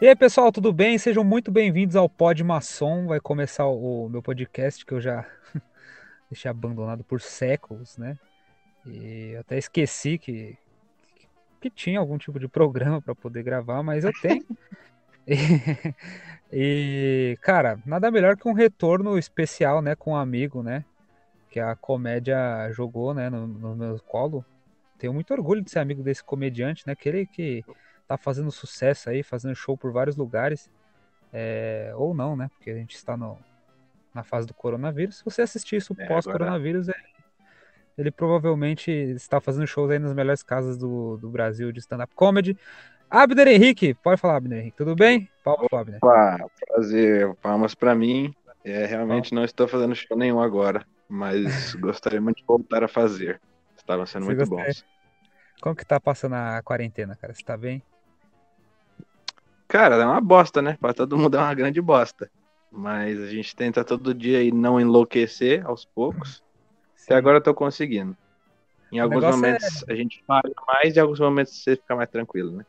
E aí, pessoal, tudo bem? Sejam muito bem-vindos ao Pod Maçom. Vai começar o meu podcast que eu já deixei abandonado por séculos, né? E até esqueci que, que tinha algum tipo de programa para poder gravar, mas eu tenho. e, e, cara, nada melhor que um retorno especial, né, com um amigo, né? Que a comédia jogou, né, no, no meu colo. Tenho muito orgulho de ser amigo desse comediante, né? Aquele que tá fazendo sucesso aí, fazendo show por vários lugares. É, ou não, né? Porque a gente está no, na fase do coronavírus. Se você assistir isso é, pós-coronavírus, agora... ele provavelmente está fazendo shows aí nas melhores casas do, do Brasil de stand-up comedy. Abner Henrique, pode falar, Abner Henrique, tudo bem? Palmas Abner. Opa, prazer, palmas para mim. É, realmente não estou fazendo show nenhum agora, mas gostaria muito de voltar a fazer. Estavam sendo você muito gostaria? bons. Como que tá passando a quarentena, cara? Você tá bem? Cara, é uma bosta, né? Pra todo mundo é uma grande bosta. Mas a gente tenta todo dia e não enlouquecer aos poucos. Sim. Até agora eu tô conseguindo. Em alguns momentos é... a gente para mais e em alguns momentos você fica mais tranquilo, né?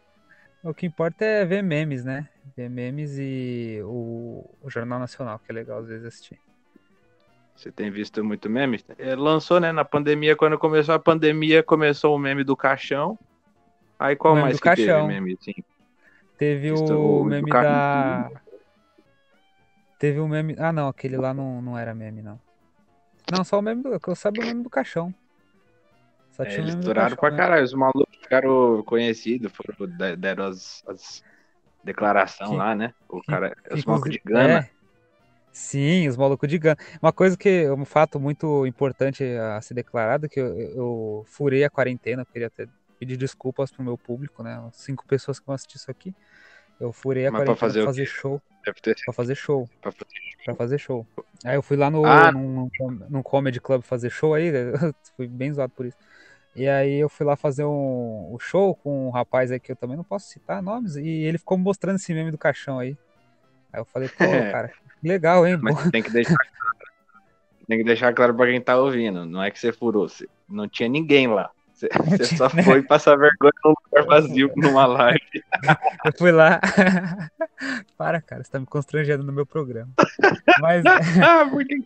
O que importa é ver memes, né? Ver memes e o, o Jornal Nacional, que é legal às vezes assistir. Você tem visto muito meme? É, lançou, né? Na pandemia, quando começou a pandemia, começou o meme do caixão. Aí qual mais que caixão. teve meme, assim? Teve o, o meme da. Teve o meme. Ah, não, aquele lá não, não era meme, não. Não, só o meme do. Eu sabia o meme do caixão. Só é, eles duraram pra né? caralho. Os malucos ficaram conhecidos, foram, deram as, as declarações lá, né? O cara, que, os malucos de Gana. É, sim, os malucos de Gana. Uma coisa que. Um fato muito importante a ser declarado, que eu, eu furei a quarentena, queria ter pedir desculpas pro meu público, né? Cinco pessoas que vão assistir isso aqui. Eu furei a Mas quarentena pra fazer, pra fazer show. Ter... Pra fazer show. Pra fazer show. Pra fazer show. Aí eu fui lá no, ah. num, num comedy club fazer show aí, fui bem zoado por isso. E aí eu fui lá fazer um, um, show com um rapaz aí que eu também não posso citar nomes, e ele ficou mostrando esse meme do caixão aí. Aí eu falei, pô, cara, legal, hein? Mas tem que deixar claro, tem que deixar claro pra quem tá ouvindo, não é que você furou, não tinha ninguém lá. Você só foi passar vergonha num lugar vazio numa live. Eu fui lá. Para, cara, você tá me constrangendo no meu programa. Mas. ah, por que,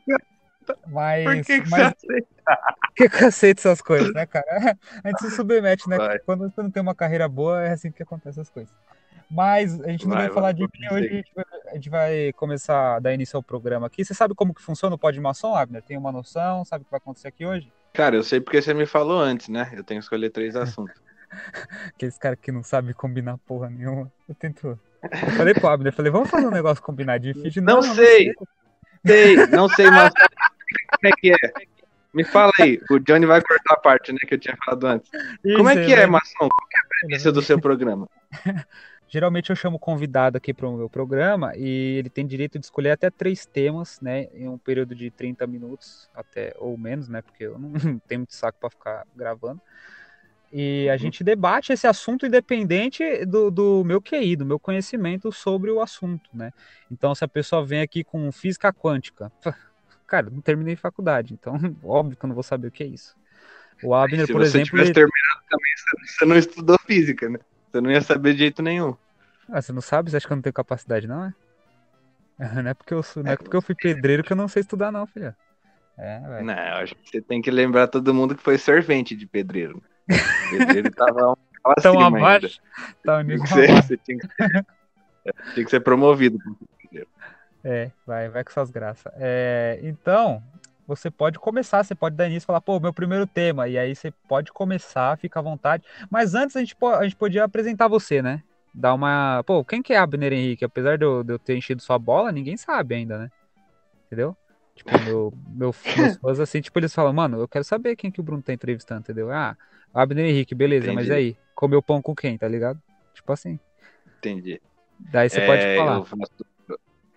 mas, Por que, que mas... aceita? Por que, que eu aceito essas coisas, né, cara? A gente se submete, né? Vai. Quando você não tem uma carreira boa, é assim que acontece as coisas. Mas a gente não vai, vai falar de mim hoje, a gente, vai, a gente, vai, começar a dar início ao programa aqui. Você sabe como que funciona o Pod Maçom, Abner? Tem uma noção? Sabe o que vai acontecer aqui hoje? Cara, eu sei porque você me falou antes, né? Eu tenho que escolher três assuntos. Aqueles caras que não sabem combinar porra nenhuma. Eu tento. Eu falei pro Abner, eu falei, vamos fazer um negócio combinadinho. Não, não, sei. Não sei, não sei, mas como é que é? Me fala aí, o Johnny vai cortar a parte, né, que eu tinha falado antes. Isso, como é que é, Maçom? Qual é a premissa do seu programa? Geralmente eu chamo convidado aqui para o meu programa e ele tem direito de escolher até três temas, né, em um período de 30 minutos, até ou menos, né, porque eu não tenho muito saco para ficar gravando. E a uhum. gente debate esse assunto independente do, do meu QI, do meu conhecimento sobre o assunto, né? Então, se a pessoa vem aqui com física quântica, cara, não terminei faculdade, então óbvio que eu não vou saber o que é isso. O Abner, por exemplo. Se você tivesse ele... terminado também, você não estudou física, né? Você não ia saber de jeito nenhum. Ah, você não sabe? Você acha que eu não tenho capacidade, não, é? Não é porque eu, sou, não é porque eu fui pedreiro que eu não sei estudar, não, filha. É, velho. Não, eu acho que você tem que lembrar todo mundo que foi servente de pedreiro. O pedreiro tava Tão abaixo. Tá um nível você, você tinha, que ser, tinha que ser promovido pedreiro. É, vai, vai com suas graças. É, então, você pode começar, você pode dar início e falar, pô, meu primeiro tema, e aí você pode começar, fica à vontade. Mas antes a gente, a gente podia apresentar você, né? Dar uma. Pô, quem que é Abner Henrique? Apesar de eu, de eu ter enchido sua bola, ninguém sabe ainda, né? Entendeu? Tipo, meu, meu, meus fãs, assim, tipo, eles falam, mano, eu quero saber quem que o Bruno tá entrevistando, entendeu? Ah, Abner Henrique, beleza, Entendi. mas aí, comeu pão com quem, tá ligado? Tipo assim. Entendi. Daí você é, pode falar. Eu, faço,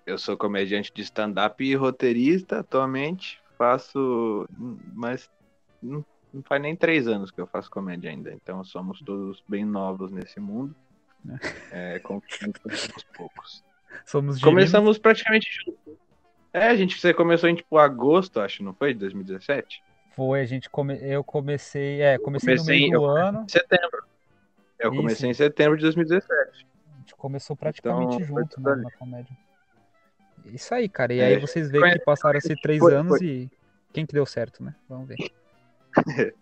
eu sou comediante de stand-up e roteirista atualmente faço, mas não, não, faz nem três anos que eu faço comédia ainda, então somos todos bem novos nesse mundo, É, aos poucos. Somos Começamos praticamente juntos. É, a gente você começou em tipo agosto, acho, não foi? De 2017? Foi, a gente come... eu comecei, é, comecei, comecei no meio do ano. Em setembro. Eu Isso. comecei em setembro de 2017. A gente começou praticamente Então, junto né, na comédia. Isso aí, cara. E É, aí vocês veem que passaram-se três foi- anos foi. e quem que deu certo, né? Vamos ver.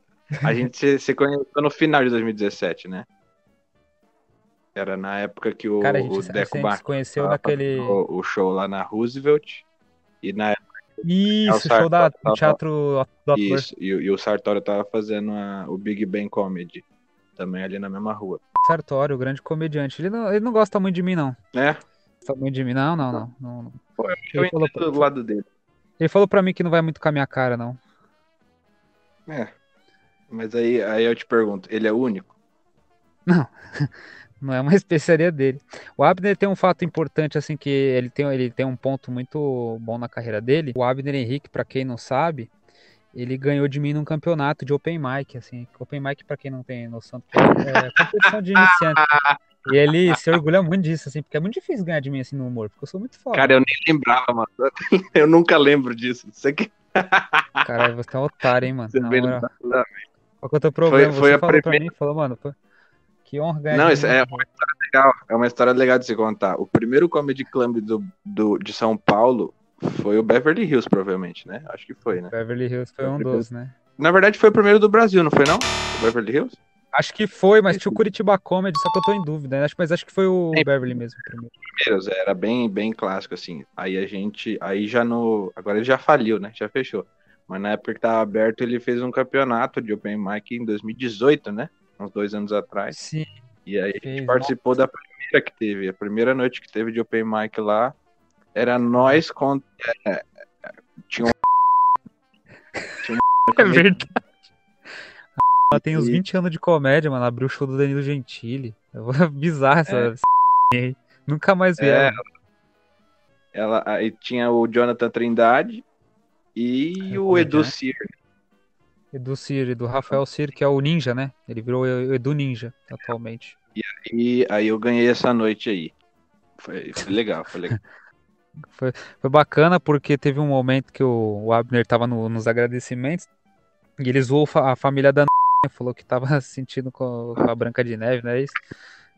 A gente se, se conheceu no final de 2017, né? Era na época que o, Cara, a o gente, a Deco gente Bar conheceu naquele. o, o show lá na Roosevelt. E na época Isso, o show da, do tava- teatro do ator. isso, e, o- e o Sartório tava fazendo a- o Big Bang Comedy. Também ali na mesma rua. Sartório, o grande comediante. Ele não, ele não gosta muito de mim, não. É? Gosta muito de mim, não, não, não. não. Pô, eu Ele falou, entendo do lado dele. ele falou pra mim que não vai muito com a minha cara, não. É. Mas aí, aí eu te pergunto, ele é único? Não é uma especiaria dele. O Abner tem um fato importante, assim, que ele tem, ele tem um ponto muito bom na carreira dele. O Abner Henrique, pra quem não sabe, ele ganhou de mim num campeonato de Open Mic, assim. Open Mic, pra quem não tem noção, é competição de iniciante. E ele se orgulha muito disso, assim, porque é muito difícil ganhar de mim, assim, no humor, porque eu sou muito foda. Cara, eu nem lembrava, mano. Eu nunca lembro disso. Você que Caralho, você é um otário, hein, mano. você vê moral. não Qual que é o teu problema? foi você a falou pra primeira- mim, falou, mano, que honra Não, isso é legal. É uma história legal de se contar. O primeiro comedy club do, do, de São Paulo foi o Beverly Hills, provavelmente, né? Acho que foi, né? Beverly Hills foi um dos, né? Na verdade, foi o primeiro do Brasil, não foi não? O Beverly Hills? Acho que foi, mas tinha o Curitiba Comedy, só que eu tô em dúvida. né? Acho, mas acho que foi o É. Beverly mesmo primeiro. Primeiros, era bem, bem clássico, assim. Aí a gente. Aí já no. Agora ele já faliu, né? Já fechou. Mas na época que tava aberto, ele fez um campeonato de Open Mic em 2018, né? Uns dois anos atrás. Sim. E aí a gente participou da primeira que teve. A primeira noite que teve de Open Mic lá. Era nós contra. é, é, tinha um. tinha um É verdade. Ela tem uns E- 20 anos de comédia, mano. Abriu o show do Danilo Gentili. Bizarro essa. É. Nunca mais vi É, ela. Ela, aí tinha o Jonathan Trindade e É, o é Edu é? Edu Cir, do Rafael Cir, que é o Ninja, né? Ele virou o Edu Ninja atualmente. E aí eu ganhei essa noite aí. Foi, foi legal, foi legal. Foi bacana porque teve um momento que o, o Abner tava no- nos agradecimentos e ele zoou a família da né? falou que tava se sentindo com, com a Branca de Neve, não é isso?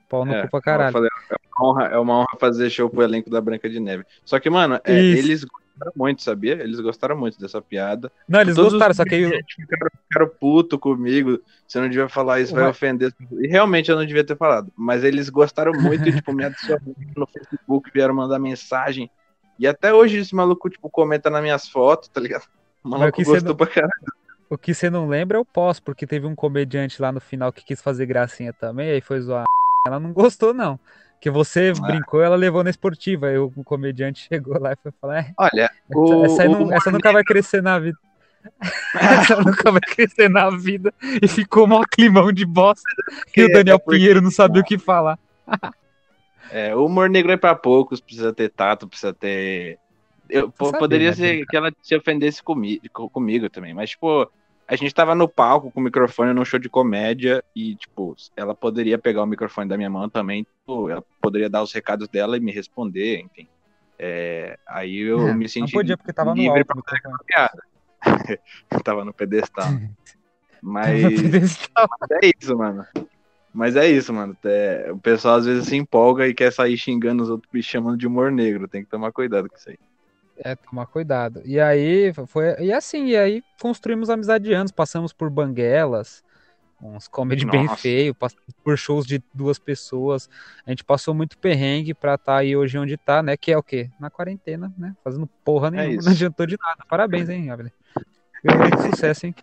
Pau no É, cu pra caralho. falei, é, uma honra, é uma honra fazer show pro elenco da Branca de Neve. Só que, mano, é, eles gostaram muito, sabia? Eles gostaram muito dessa piada. Não, eles Todos os gostaram, só que eu- ficaram, ficaram puto comigo. Você não devia falar isso, vai Ué. ofender. E realmente eu não devia ter falado. Mas eles gostaram muito e, tipo, me adicionaram no Facebook, vieram mandar mensagem. E até hoje esse maluco, tipo, comenta nas minhas fotos, tá ligado? O maluco que você gostou não- pra caralho. o que você não lembra é o pós, porque teve um comediante lá no final que quis fazer gracinha também, aí foi zoar. Ela não gostou, não. Que você Ah. brincou, ela levou na esportiva. Aí o comediante chegou lá e foi falar: é, Olha, essa, o, essa não- o- essa nunca vai crescer na vida. essa nunca vai crescer na vida. E ficou mó climão de bosta. E o É, Daniel porque- Pinheiro não sabia o que falar. É, o humor negro é pra poucos, precisa ter tato, precisa ter. Eu, poderia né, ser Pedro? que ela se ofendesse comi co- comigo também, mas, tipo, a gente tava no palco com o microfone num show de comédia e, tipo, ela poderia pegar o microfone da minha mão também, tipo, ela poderia dar os recados dela e me responder, enfim. É, aí eu É, me não senti podia, porque tava no livre alto. pra o microfone. piada. tava no pedestal. Mas No pedestal. é isso, mano. Mas é isso, mano. É, o pessoal às vezes se empolga e quer sair xingando os outros e chamando de humor negro. Tem que tomar cuidado com isso aí. É, tomar cuidado. E aí foi. E assim, e aí construímos amizade de anos, passamos por banguelas, uns comedy bem Nossa. feio, passamos por shows de duas pessoas. A gente passou muito perrengue pra estar aí hoje onde tá, né? Que é o quê? Na quarentena, né? Fazendo porra nenhuma, isso. não adiantou de nada. Parabéns, hein, Abner. Sucesso, hein?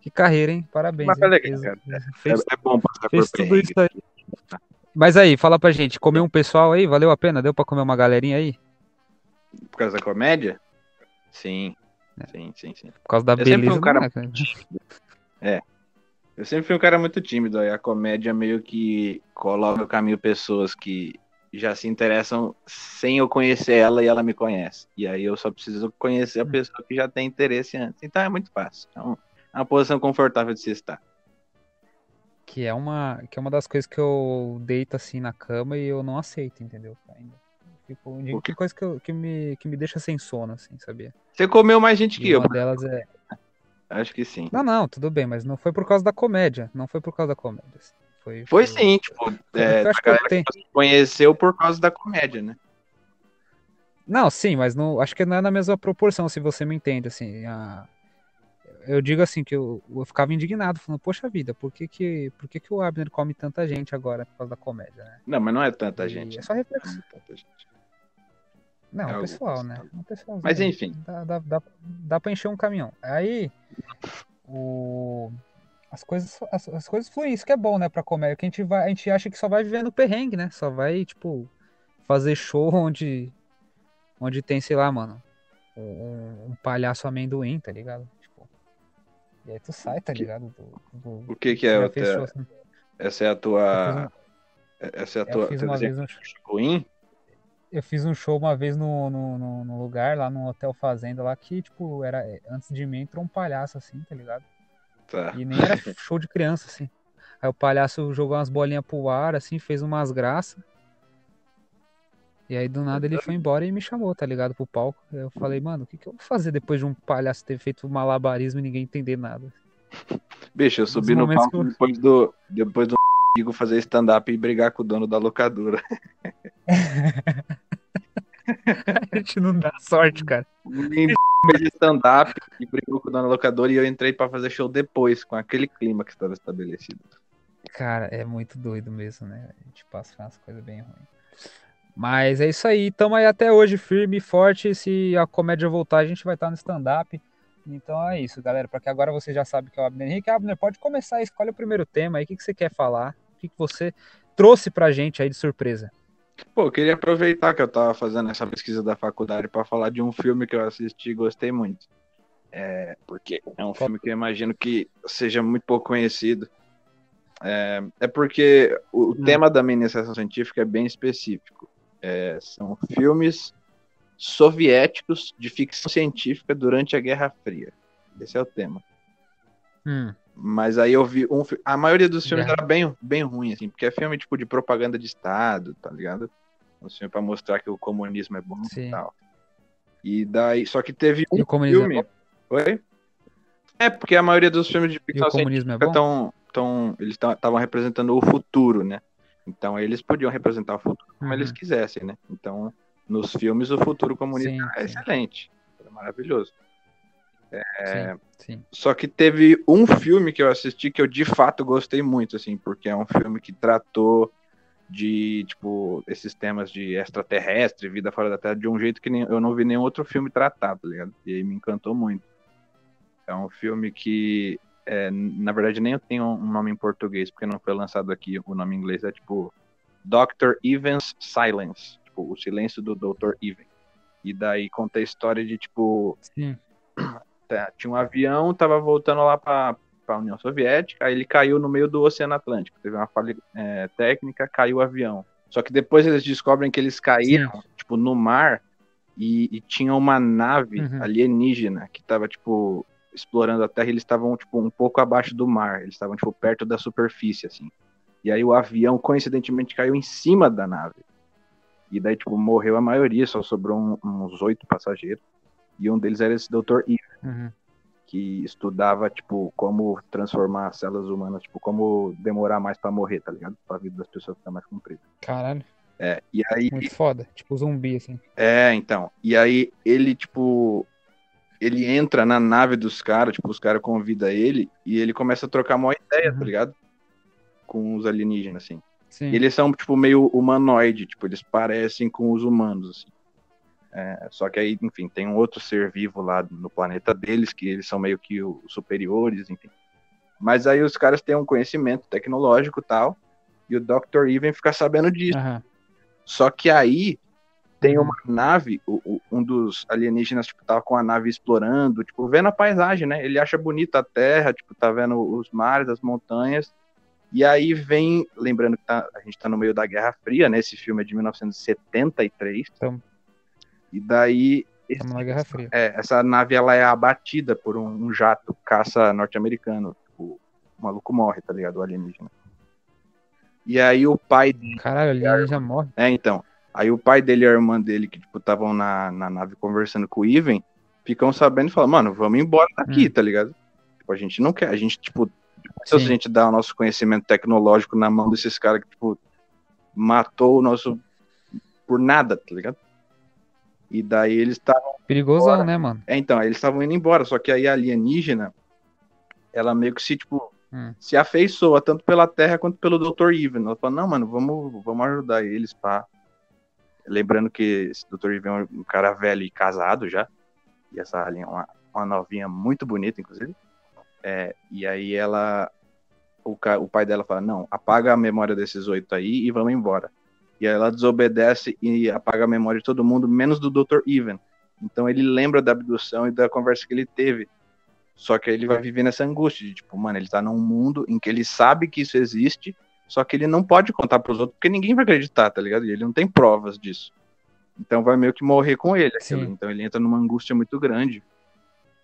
Que carreira, hein? Parabéns. Mas foi hein? Fez- fez- é, é bom passar fez por tudo perrengue. isso aí. Mas aí, fala pra gente, comeu um pessoal aí? Valeu a pena? Deu pra comer uma galerinha aí? Por causa da comédia? Sim. É. Sim, sim, sim. Por causa da Eu beleza um cara do cara. Eu sempre fui um cara muito tímido. Aí a comédia meio que coloca no caminho pessoas que já se interessam sem eu conhecer ela e ela me conhece. E aí eu só preciso conhecer a pessoa que já tem interesse antes. Então é muito fácil. Então, é uma posição confortável de se estar. Que é uma, que é uma das coisas que eu deito assim na cama e eu não aceito, entendeu? Ainda. Tipo, de- que coisa que, eu- que, me, que me deixa sem sono, assim, sabia? Você comeu mais gente que E eu. uma delas é. Acho que sim. Não, não, tudo bem, mas não foi por causa da comédia. Não foi por causa da comédia. assim. Foi, foi sim, tipo, é, a galera que conheceu por causa da comédia, né? Não, sim, mas não, acho que não é na mesma proporção, se você me entende, assim, a, eu digo assim, que eu, eu, ficava indignado, falando, poxa vida, por que que, por que que o Abner come tanta gente agora por causa da comédia, né? Não, mas não é tanta e gente. É só reflexão. Não, é, é o pessoal, né? pessoal, mas enfim. Dá, dá, dá, dá pra encher um caminhão. Aí, o as coisas, as, as, coisas fluem, isso que é bom, né, pra comédia, que a gente, vai, a gente acha que só vai viver no perrengue, né, só vai, tipo, fazer show onde, onde tem, sei lá, mano, um, um palhaço amendoim, tá ligado? Tipo, e aí tu sai, tá ligado? Do, do, o que que é? Te... show, assim. Essa é a tua... Essa é a tua... Eu fiz uma vez um... Ruim? Eu fiz um show uma vez no, no, no, no lugar, lá no Hotel Fazenda, lá que, tipo, era... Antes de mim entrou um palhaço, assim, tá ligado? Tá. E nem era show de criança, assim. Aí o palhaço jogou umas bolinhas pro ar, assim, fez umas graças. E aí do nada ele foi embora e me chamou, tá ligado? Pro palco. Eu falei, mano, o que, que eu vou fazer depois de um palhaço ter feito malabarismo e ninguém entender nada? Bicho, eu subi no palco eu... depois do. Depois do digo fazer stand-up e brigar com o dono da locadora. a gente não dá sorte, cara fez stand-up e brigou com o dono da locadora e eu entrei para fazer show depois, com aquele clima que estava estabelecido. Cara, é muito doido mesmo, né? A gente passa umas coisas bem ruins. Mas é isso aí, tamo aí até hoje firme e forte. Se a comédia voltar, a gente vai estar no stand-up. Então é isso, galera. Para que agora você já sabe que é o Abner Henrique. Abner, pode começar, escolhe o primeiro tema aí. O que, que você quer falar? O que, que você trouxe pra gente aí de surpresa? Pô, eu queria aproveitar que eu tava fazendo essa pesquisa da faculdade para falar de um filme que eu assisti e gostei muito. É, porque é um filme que eu imagino que seja muito pouco conhecido. É, é porque o hum. tema da minha iniciação científica é bem específico. É, são filmes soviéticos de ficção científica durante a Guerra Fria. Esse é o tema. Hum. Mas aí eu vi um A maioria dos filmes é. era bem, bem ruim, assim, porque é filme tipo de propaganda de Estado, tá ligado? Um filme pra mostrar que o comunismo é bom Sim. e tal. E daí. Só que teve um filme. É Oi? É, porque a maioria dos filmes de ficção é bom? Tão, tão, eles estavam representando o futuro, né? Então eles podiam representar o futuro como uhum. eles quisessem, né? Então, nos filmes, o futuro comunista sim, é sim. excelente. É maravilhoso. É, sim. Só que teve um filme que eu assisti que eu de fato gostei muito, assim, porque é um filme que tratou de, tipo, esses temas de extraterrestre, vida fora da Terra, de um jeito que nem, eu não vi nenhum outro filme tratado, tá ligado? E aí me encantou muito. É um filme que, é, na verdade, nem eu tenho um nome em português, porque não foi lançado aqui. O nome em inglês é, tipo, Dr. Evans Silence, tipo, o silêncio do Dr. Even. E daí conta a história de, tipo, Sim. Tá, tinha um avião, tava voltando lá para a União Soviética, aí ele caiu no meio do Oceano Atlântico. Teve uma falha é, técnica, caiu o avião. Só que depois eles descobrem que eles caíram, Sim. tipo, no mar e, e tinha uma nave uhum. alienígena que tava, tipo, explorando a Terra eles estavam, tipo, um pouco abaixo do mar. Eles estavam, tipo, perto da superfície, assim. E aí o avião, coincidentemente, caiu em cima da nave. E daí, tipo, morreu a maioria, só sobrou um, uns oito passageiros. E um deles era esse Dr. Eve, uhum. que estudava, tipo, como transformar células humanas, tipo, como demorar mais para morrer, tá ligado? Pra vida das pessoas ficar mais comprida. Caralho. É, e aí... Muito foda, tipo zumbi, assim. É, então. E aí ele, tipo, ele entra na nave dos caras, tipo, os caras convidam ele e ele começa a trocar uma ideia, tá uhum. tá ligado? Com os alienígenas, assim. Sim. E eles são, tipo, meio humanoide, tipo, eles parecem com os humanos, assim. É, só que aí, enfim, tem um outro ser vivo lá no planeta deles, que eles são meio que os superiores, enfim. Mas aí os caras têm um conhecimento tecnológico e tal, e o Dr. Even fica sabendo disso. Uhum. Só que aí tem uma nave, o, o, um dos alienígenas, tipo, tava com a nave explorando, tipo, vendo a paisagem, né? Ele acha bonita a Terra, tipo, tá vendo os mares, as montanhas, e aí vem, lembrando que tá, a gente tá no meio da Guerra Fria, né? Esse filme é de 1973. Então, e daí. Estamos na Guerra Fria. É, essa nave ela é abatida por um, um jato caça norte-americano. Tipo, o maluco morre, tá ligado? O alienígena. E aí o pai dele. Caralho, alienígena já morre. É, então. Aí o pai dele e a irmã dele, que, tipo, estavam na, na nave conversando com o Ivan, ficam sabendo e falam, mano, vamos embora daqui, hum. tá ligado? Tipo, a gente não quer, a gente, tipo, se a gente dá o nosso conhecimento tecnológico na mão desses caras que, tipo, matou o nosso. por nada, tá ligado? E daí eles estavam. Perigosão, né, mano? É, então, eles estavam indo embora, só que aí a alienígena, ela meio que se, tipo, hum. se afeiçoa tanto pela Terra quanto pelo Dr. Even. Ela fala, não, mano, vamos, vamos ajudar eles, pá. Lembrando que esse Dr. Even é um cara velho e casado já. E essa alien é uma, uma novinha muito bonita, inclusive. É, e aí ela. O, o pai dela fala, não, apaga a memória desses oito aí e vamos embora. E aí ela desobedece e apaga a memória de todo mundo, menos do Dr. Even. Então ele lembra da abdução e da conversa que ele teve. Só que aí ele vai viver nessa angústia de tipo, mano, ele tá num mundo em que ele sabe que isso existe, só que ele não pode contar pros outros porque ninguém vai acreditar, tá ligado? E ele não tem provas disso. Então vai meio que morrer com ele aquilo. Então ele entra numa angústia muito grande.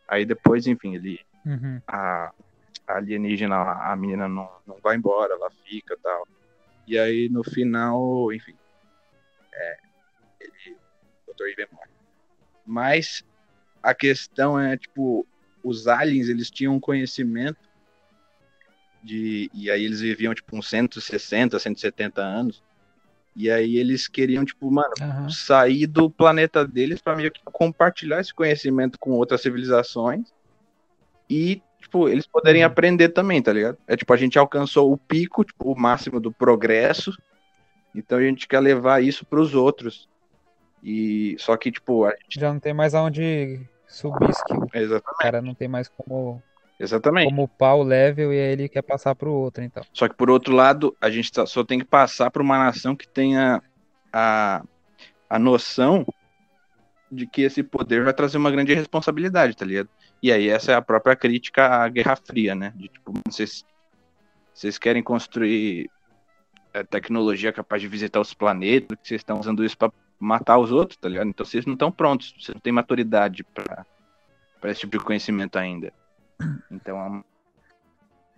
Aí depois, enfim, ele. Uhum. A, a alienígena, a menina não, não vai embora, ela fica tal. E aí no final, enfim, é, ele, o Dr. Ivan morre. Mas a questão é, tipo, os aliens, eles tinham conhecimento de, e aí eles viviam, tipo, uns 160, 170 anos, e aí eles queriam, tipo, mano, uhum. sair do planeta deles para meio que compartilhar esse conhecimento com outras civilizações e tipo, eles poderem uhum. aprender também, tá ligado? É tipo, a gente alcançou o pico, tipo, o máximo do progresso, então a gente quer levar isso para os outros. E só que, tipo, a gente... já não tem mais aonde subir skill. Exatamente. O cara não tem mais como Exatamente. Como upar o level e aí ele quer passar para o outro, então. Só que por outro lado, a gente tá, só tem que passar para uma nação que tenha a, a noção de que esse poder vai trazer uma grande responsabilidade, tá ligado? E aí essa é a própria crítica à Guerra Fria, né? De tipo, vocês, vocês querem construir é, tecnologia capaz de visitar os planetas, vocês estão usando isso para matar os outros, tá ligado? Então vocês não estão prontos, vocês não têm maturidade para esse tipo de conhecimento ainda. Então é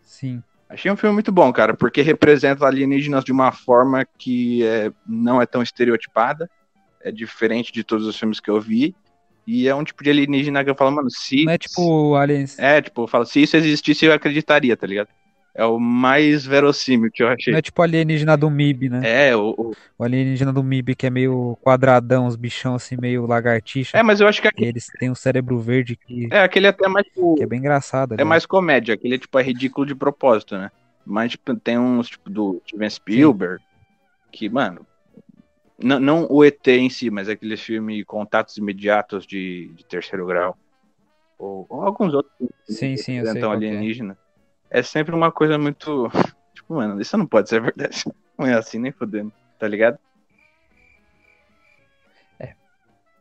Sim. Achei um filme muito bom, cara, porque representa alienígenas de uma forma que é, não é tão estereotipada, é diferente de todos os filmes que eu vi, e é um tipo de alienígena que eu falo, mano, se. Não é tipo aliens. É, tipo, eu falo, se isso existisse, eu acreditaria, tá ligado? É o mais verossímil que eu achei. Não é tipo alienígena do MIB, né? É, o, o... o alienígena do MIB que é meio quadradão, os bichão assim, meio lagartixa. É, mas eu acho que aquele... eles têm um cérebro verde que. É, aquele é até mais. Tipo... Que é bem engraçado. É mais comédia, aquele é tipo, é ridículo de propósito, né? Mas tipo, tem uns, tipo, do Steven Spielberg, Sim. que, mano, não, não o ET em si, mas aquele filme Contatos Imediatos de, de Terceiro Grau. Ou, ou alguns outros. Sim, sim, eu sei. É. alienígena. É. é sempre uma coisa muito. Tipo, mano, isso não pode ser verdade. Não é assim, nem fodendo. Tá ligado? É.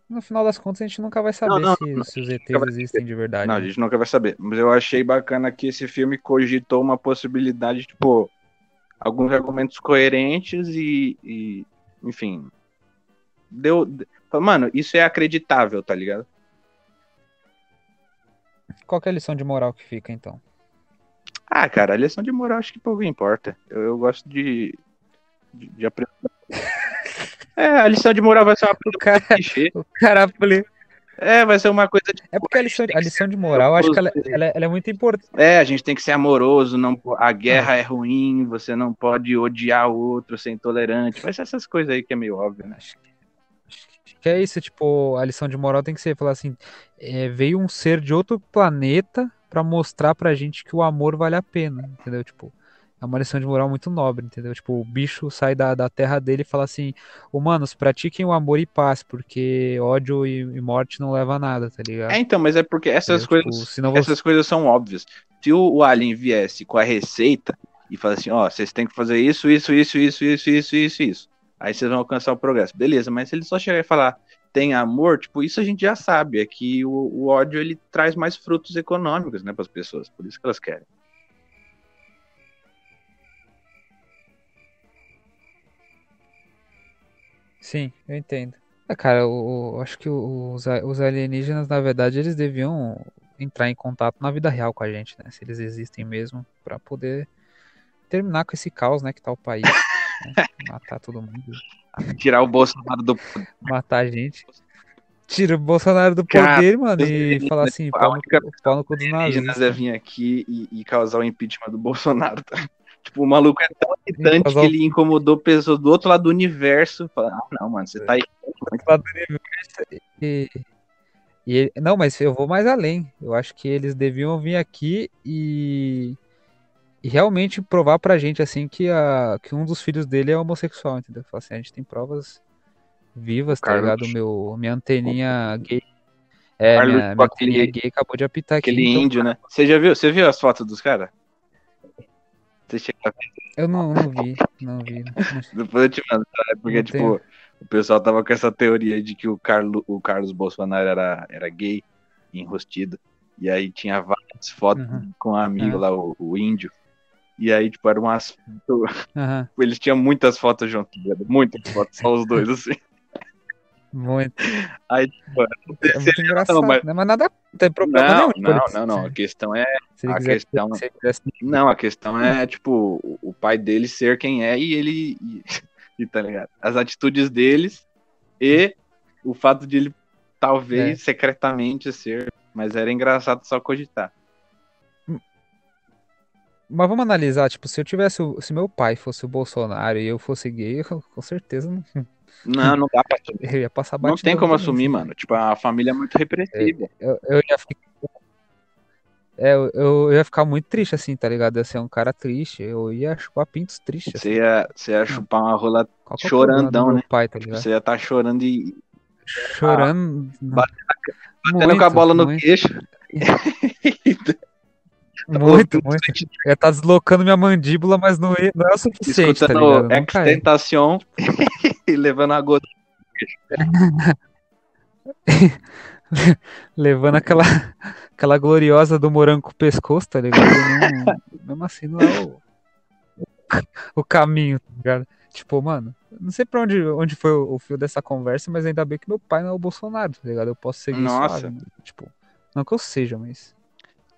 No final das contas, a gente nunca vai saber não, não, se, se, os ETs existem de verdade. Não, né? a gente nunca vai saber. Mas eu achei bacana que esse filme cogitou uma possibilidade, tipo, alguns argumentos coerentes e, e enfim, deu. Mano, isso é acreditável, tá ligado? Qual é a lição de moral que fica, então? Ah, cara, a lição de moral acho que pouco importa. Eu, eu gosto de, de, de aprender. é, a lição de moral vai ser uma o cara, o cara é, vai ser uma coisa. Tipo, é porque a lição, a lição de moral, acho que ela, ela, ela, é muito importante. É, a gente tem que ser amoroso, não, a guerra é ruim, você não pode odiar o outro, ser intolerante. Vai ser essas coisas aí que é meio óbvio, né? Acho que é isso, tipo, a lição de moral tem que ser falar assim: é, veio um ser de outro planeta para mostrar pra gente que o amor vale a pena, entendeu? Tipo, é uma lição de moral muito nobre, entendeu? Tipo, o bicho sai da, da terra dele e fala assim: Humanos, pratiquem o amor e paz, porque ódio e, e morte não leva a nada, tá ligado? É, então, mas é porque essas entendeu? coisas. Tipo, você... Essas coisas são óbvias. Se o, o Alien viesse com a receita e falasse assim: Ó, oh, vocês têm que fazer isso, isso, isso, isso, isso, isso, isso, isso. Aí vocês vão alcançar o progresso. Beleza, mas se ele só chegar e falar tem amor, tipo, isso a gente já sabe, é que o, o ódio ele traz mais frutos econômicos, né, para as pessoas, por isso que elas querem. Sim, eu entendo. Ah, cara, eu, acho que os, os alienígenas, na verdade, eles deviam entrar em contato na vida real com a gente, né? Se eles existem mesmo, para poder terminar com esse caos, né, que tá o país. né? Matar todo mundo. Tirar o Bolsonaro do. Matar a gente. tira o Bolsonaro do Cara, poder, mano, e alienígenas, fala assim, a pau no, pau no cu dos alienígenas nazistas. é vir aqui e, e causar o impeachment do Bolsonaro. tá? Tipo, o maluco é tão irritante que ele incomodou pessoas do outro lado do universo. Fala, ah, não, mano, você tá aí. Lá do universo E, e ele- não, mas eu vou mais além. Eu acho que eles deviam vir aqui e, e realmente provar pra gente assim que, a, que um dos filhos dele é homossexual, entendeu? Falar assim, a gente tem provas vivas, tá Carlos- ligado? Meu, minha anteninha gay. É, Carlos minha, minha anteninha gay acabou de apitar aqui. Aquele então- índio, né? Você já viu? Você viu as fotos dos caras? Você chega a ver, Eu não, não vi, não vi. depois eu te mando, tá? É Porque, Não tipo, tenho. o pessoal tava com essa teoria de que o, Carlo, o Carlos Bolsonaro era, era gay, enrostido. E aí tinha várias fotos Uhum. com um amigo Uhum. lá, o, o índio. E aí, tipo, eram umas. Aham, Eles tinham muitas fotos juntos, muitas fotos, só os dois, assim. Muito. Aí, tipo, É muito engraçado, mas- né? Mas nada, não tem problema Não, nenhum. tipo, não, ele- não, não. A questão é. Se a questão- quisesse Não, a questão é, tipo, o- pai dele ser quem é e ele. E, e, tá ligado? As atitudes deles e o fato de ele talvez É. secretamente ser. Mas era engraçado só cogitar. Mas vamos analisar, tipo, se eu tivesse, se meu pai fosse o Bolsonaro e eu fosse gay, eu, com certeza não, Não, não dá pra assumir. eu ia passar Não tem como assumir, assim. mano. Tipo, a família é muito repressiva. Eu, eu ia ficar, é, eu, eu ia ficar muito triste, assim, tá ligado? Eu ia ser um cara triste, eu ia chupar pintos tristes, assim. Você ia, você ia chupar uma rola, Qual que é chorandão, né? pai, tá você ia estar chorando e Chorando, batendo muito, com a bola no muito, queixo. muito, muito. Eu ia estar deslocando minha mandíbula, mas não, ia- não é o suficiente, tá ligado? Escutando Não. E levando a gota. Levando aquela, aquela gloriosa do morango com o pescoço, tá ligado? Não, mesmo assim, não é o, o caminho, tá ligado? Tipo, mano, não sei pra onde, onde foi o, o fio dessa conversa, mas ainda bem que meu pai não é o Bolsonaro, tá ligado? Eu posso seguir Nossa. suave, né? Tipo, não que eu seja, mas,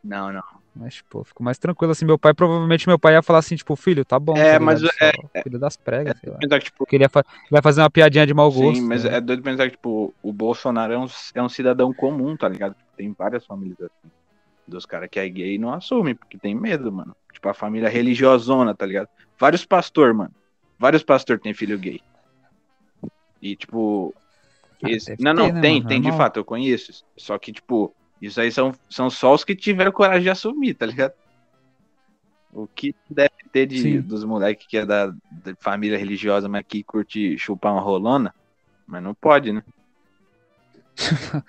Não, não. mas, tipo, eu fico mais tranquilo assim. Meu pai, provavelmente, meu pai ia falar assim, tipo, filho, tá bom, É, tá mas ligado? é- Só cuida das pregas, sei lá. Pensar que, tipo, Porque ele ia, fa- ia fazer uma piadinha de mau gosto. sim, mas né? é doido pensar que, tipo, o Bolsonaro é um, é um cidadão comum, tá ligado? Tem várias famílias assim. Dos caras que é gay e não assumem, porque tem medo, mano. Tipo, a família religiosona, tá ligado? Vários pastor, mano. Vários pastor têm filho gay. E, tipo. Ah, esse- deve Não, não, ter, né, tem, mano? tem de Normal. fato, eu conheço. Só que, tipo, isso aí são, são só os que tiveram coragem de assumir, tá ligado? O que deve ter de, Sim. dos moleques que é da, da família religiosa, mas que curte chupar uma rolona, mas não pode, né?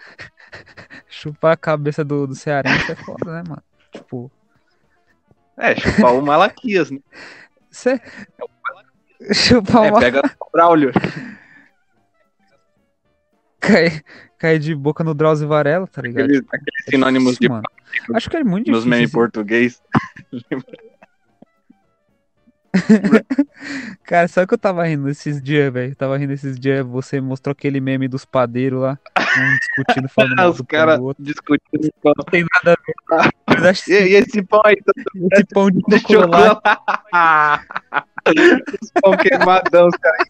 Chupar a cabeça do, do cearense é foda, né, mano? Tipo, É, chupar o Malaquias, né? você. Chupar É, uma. pega o Braulio. Cair, cair de boca no Drauzio Varela, tá ligado? Aqueles, aqueles sinônimos de mano. Acho que é muito nos difícil. memes assim. português. Cara, sabe o que eu tava rindo esses dias, velho? Tava rindo esses dias, você mostrou aquele meme dos padeiros lá, um discutindo, falando mal Os caras discutindo. Não tem nada a ver. E, e esse pão aí esse pão de de chocolate, chocolate. Os pão queimadão, os caras.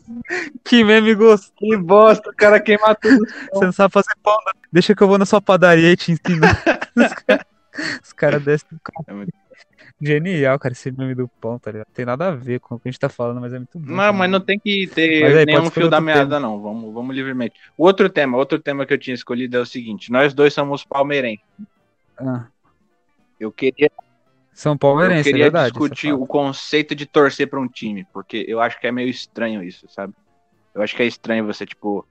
que meme gostoso. Que bosta, o cara queima tudo. Você não sabe fazer pão, não. Deixa que eu vou na sua padaria e te ensino. Os caras os caras descem do carro. É Genial, cara, esse meme do pão, tá ligado? Tem nada a ver com o que a gente tá falando, mas é muito bom. Não, mas não tem que ter aí, nenhum fio da meada, não. Vamos, vamos livremente. O outro tema, outro tema que eu tinha escolhido é o seguinte: nós dois somos palmeirenses. Ah, Eu queria, São eu Palmeirense, é queria verdade. é discutir fato. o conceito de torcer para um time, porque eu acho que é meio estranho isso, sabe? Eu acho que é estranho você, tipo.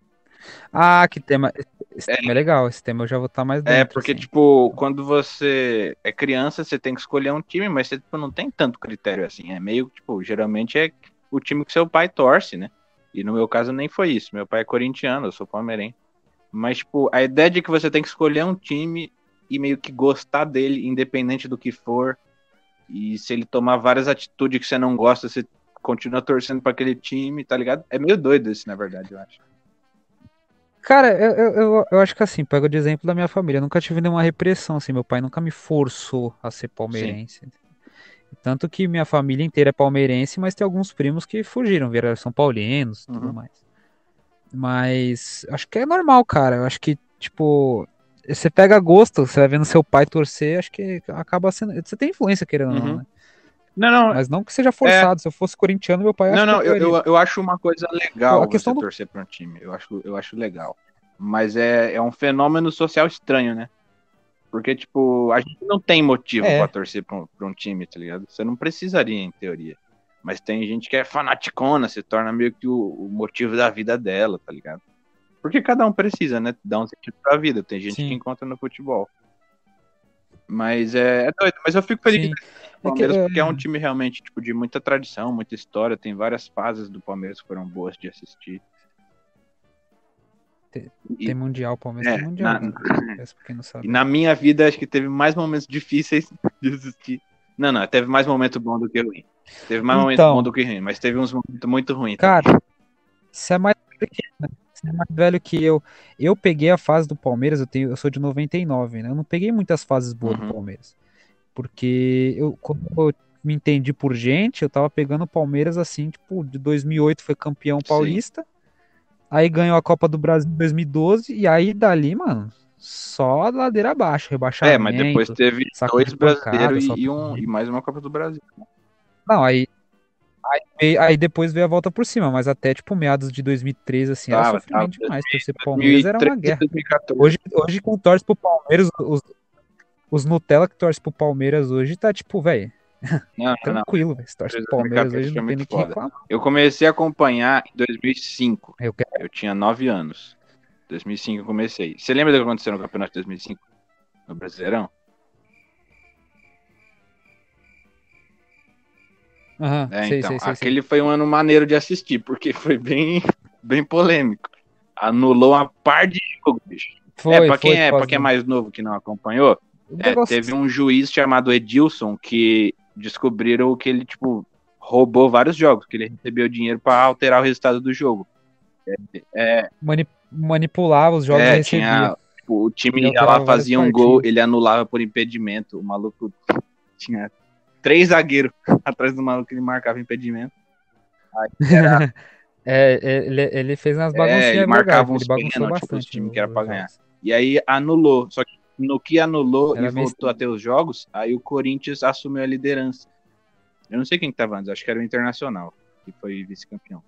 Ah, que tema. Esse tema é legal, esse tema eu já vou estar mais dentro. É, porque, assim. tipo, quando você é criança, você tem que escolher um time, mas você tipo, não tem tanto critério assim. É meio, tipo, geralmente é o time que seu pai torce, né? E no meu caso nem foi isso. Meu pai é corintiano, eu sou palmeirense. Mas, tipo, a ideia de que você tem que escolher um time e meio que gostar dele, independente do que for. E se ele tomar várias atitudes que você não gosta, você continua torcendo para aquele time, tá ligado? É meio doido isso, na verdade, eu acho. Cara, eu, eu, eu, acho que assim, pego de exemplo da minha família. Eu nunca tive nenhuma repressão, assim. Meu pai nunca me forçou a ser palmeirense. Tanto que minha família inteira é palmeirense, mas tem alguns primos que fugiram, viraram São Paulinos e tudo Uhum. mais. Mas acho que é normal, cara. Eu acho que tipo, você pega gosto, você vai vendo seu pai torcer, acho que acaba sendo. Você tem influência, querendo ou Uhum. não, né? Não, não. Mas não que seja forçado. Se eu fosse corintiano, meu pai Não, não, que eu, eu, eu acho uma coisa legal A questão você do- torcer para um time. Eu acho, eu acho legal. Mas é, é um fenômeno social estranho, né? Porque, tipo, a gente não tem motivo É. pra torcer pra um, um time, tá ligado? Você não precisaria, em teoria. Mas tem gente que é fanaticona, se torna meio que o, o motivo da vida dela, tá ligado? Porque cada um precisa, né? Dar um sentido pra vida. Tem gente Sim. que encontra no futebol. Mas é, é doido. Mas eu fico feliz do É que, Palmeiras é, porque é um time realmente tipo, de muita tradição, muita história. Tem várias fases do Palmeiras que foram boas de assistir. E- Tem mundial, Palmeiras É, tem mundial. na- né? E na minha vida, acho que teve mais momentos difíceis de assistir. Não, não, teve mais momento bom do que ruim. Teve mais momento Então. bom do que ruim, mas teve uns momentos muito ruins. Cara, você é mais que? Você é mais velho que eu. Eu peguei a fase do Palmeiras, eu, tenho, eu sou de 99, né? Eu não peguei muitas fases boas Uhum. do Palmeiras. Porque eu, quando eu me entendi por gente, eu tava pegando o Palmeiras assim, tipo, de 2008 foi campeão paulista. Aí ganhou a Copa do Brasil em 2012. E aí dali, mano, só ladeira abaixo, rebaixamento. é, mas depois teve dois brasileiros e, um, e mais uma Copa do Brasil. Não, aí, aí, aí depois veio a volta por cima, mas até tipo meados de 2013, assim, era Tava, sofrimento tava. demais. Torcer pro Palmeiras era uma 2013, guerra. 2014. Hoje, hoje quem torce pro Palmeiras, os, os Nutella que torce pro Palmeiras hoje tá tipo, velho, tranquilo, velho. Torce pro 2014 Palmeiras hoje não tem nem que reclamar. Eu comecei a acompanhar em 2005. Eu quero... Eu tinha 9 anos. 2005 eu comecei. Você lembra do que aconteceu no campeonato de 2005? No Brasileirão? Aham, É, sei, então, sei, sei, aquele foi um ano maneiro de assistir, porque foi bem, bem polêmico. Anulou uma par de jogo, bicho. Foi, é, pra foi, quem é, pra causa quem é mais novo que não acompanhou, é, teve um juiz chamado Edilson que descobriram que ele, tipo, roubou vários jogos, que ele recebeu dinheiro pra alterar o resultado do jogo. mani- manipulava os jogos é, recebia. tinha. Tipo, o time ia lá, fazia um partidas. gol, ele anulava por impedimento. O maluco tinha três zagueiros atrás do maluco que ele marcava impedimento. Aí era- É, é, ele, ele fez umas É, baguncinhas ele legais, marcava uns pênaltis times no- que era pra ganhar. E aí anulou. Só que no que anulou Era e voltou a ter os jogos, aí o Corinthians assumiu a liderança. Eu não sei quem que tava antes, acho que era o Internacional, que foi vice-campeão.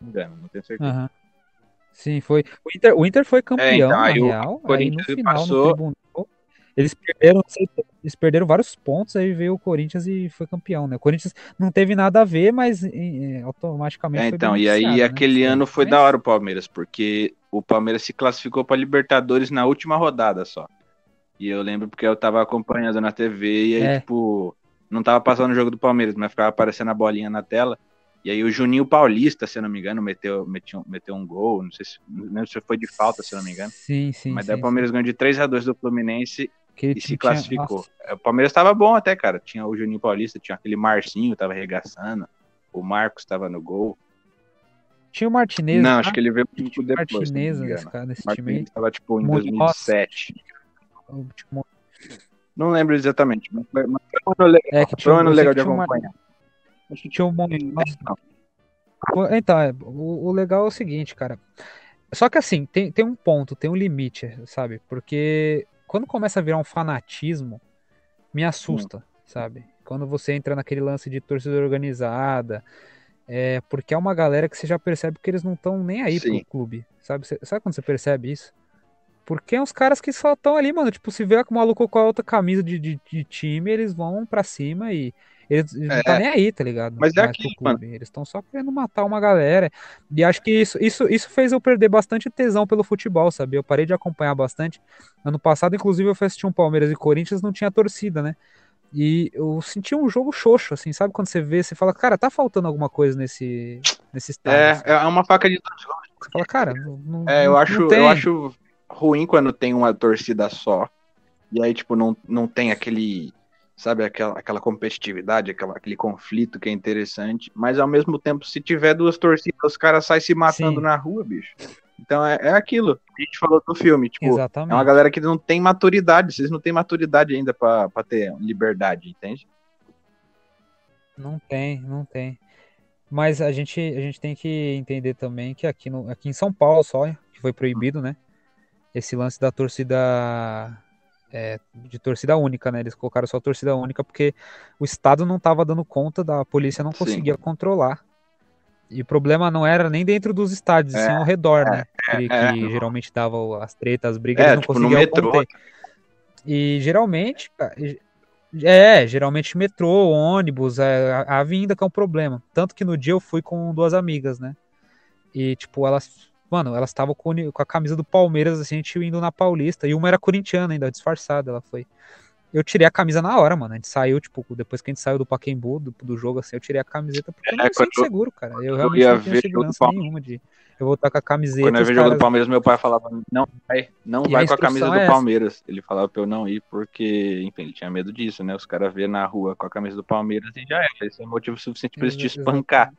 Não engano, não tenho certeza. Aham. Sim, foi. O Inter, o Inter foi campeão, então, na aí o real. Aí no Corinthians final, passou. Eles perderam, sei, eles perderam vários pontos, aí veio o Corinthians e foi campeão, né? O Corinthians não teve nada a ver, mas eh, automaticamente É, foi então, e aí né? aquele ano foi da hora o Palmeiras, porque o Palmeiras se classificou pra Libertadores na última rodada só. E eu lembro porque eu tava acompanhando na TV e aí, É. tipo, não tava passando o jogo do Palmeiras, mas ficava aparecendo a bolinha na tela. E aí o Juninho Paulista, se eu não me engano, meteu, meteu, meteu um gol, não sei se, não lembro se foi de falta, se eu não me engano. Sim, sim. mas sim, daí o Palmeiras ganhou de 3 a 2 do Fluminense sim. E se tinha- classificou. nossa, É, O Palmeiras tava bom até, cara. Tinha o Juninho Paulista, tinha aquele Marcinho, tava arregaçando. O Marcos tava no gol. Tinha o Martinez. não, lá, acho que ele veio um pouco tinha o depois. Martinez nesse, cara, nesse time aí. Martinez tava tipo em Munhoz. 2007. O- tipo, Não lembro exatamente, mas foi, mas foi um ano legal, É, que foi tinha- um ano legal de tinha uma- acompanhar. Acho que tinha um monte. Nossa. Pô, Então, é, o, o legal é o seguinte, cara. Só que assim, tem, tem um ponto, tem um limite, sabe? Porque quando começa a virar um fanatismo, me assusta, sabe? Quando você entra naquele lance de torcida organizada, é porque é uma galera que você já percebe que eles não estão nem aí Sim. pro clube, sabe? Você- sabe quando você percebe isso? Porque é uns caras que só estão ali, mano. Tipo, se vê com o maluco com a outra camisa de, de, de time, eles vão pra cima e eles não É. tá nem aí, tá ligado? Mas é pro aquilo, clube. Eles estão só querendo matar uma galera. E acho que isso, isso, isso fez eu perder bastante tesão pelo futebol, sabe? Eu parei de acompanhar bastante. Ano passado, inclusive, eu fui assistir um Palmeiras e Corinthians, não tinha torcida, né? E eu senti um jogo xoxo, assim, sabe? Quando você vê, você fala, cara, tá faltando alguma coisa nesse, nesse estádio. É, assim. é uma faca de dois. Você fala, cara, não, É, eu acho, eu acho ruim quando tem uma torcida só. E aí, tipo, não, não tem aquele, sabe, aquela, aquela competitividade, aquela, aquele conflito que é interessante. Mas ao mesmo tempo, se tiver duas torcidas, os caras saem se matando Sim. na rua, bicho. Então é, é aquilo que a gente falou do filme. Tipo, Exatamente. é uma galera que não tem maturidade. Vocês não têm maturidade ainda pra, pra ter liberdade, entende? Não tem, não tem. Mas a gente, a gente tem que entender também que aqui, no, aqui em São Paulo só, que foi proibido, né? esse lance da torcida é, de torcida única, né? Eles colocaram só torcida única porque o Estado não estava dando conta, da polícia não conseguia Sim. controlar. E o problema não era nem dentro dos estádios, é, sim ao redor, né? É, que, é, que geralmente dava as tretas, as brigas, é, não tipo, conseguiam conter. E geralmente, é, geralmente metrô, ônibus, é, a, a vinda que é um problema. Tanto que no dia eu fui com duas amigas, né? E, tipo, elas Mano, elas estavam com, com, a camisa do Palmeiras, assim, a gente indo na Paulista. E uma era corintiana ainda, disfarçada, ela foi. Eu tirei a camisa na hora, mano. A gente saiu, tipo, depois que a gente saiu do Paquembu, do, do jogo, assim, eu tirei a camiseta porque é, eu não me sinto seguro, cara. Eu realmente eu não tinha segurança nenhuma de eu voltar com a camiseta. Quando eu vi o jogo do Palmeiras, meu pai falava, não vai, não vai com a camisa do é Palmeiras. Ele falava pra eu não ir, porque, enfim, ele tinha medo disso, né? Os caras vê na rua com a camisa do Palmeiras e já é. Esse é motivo suficiente pra eles te espancar.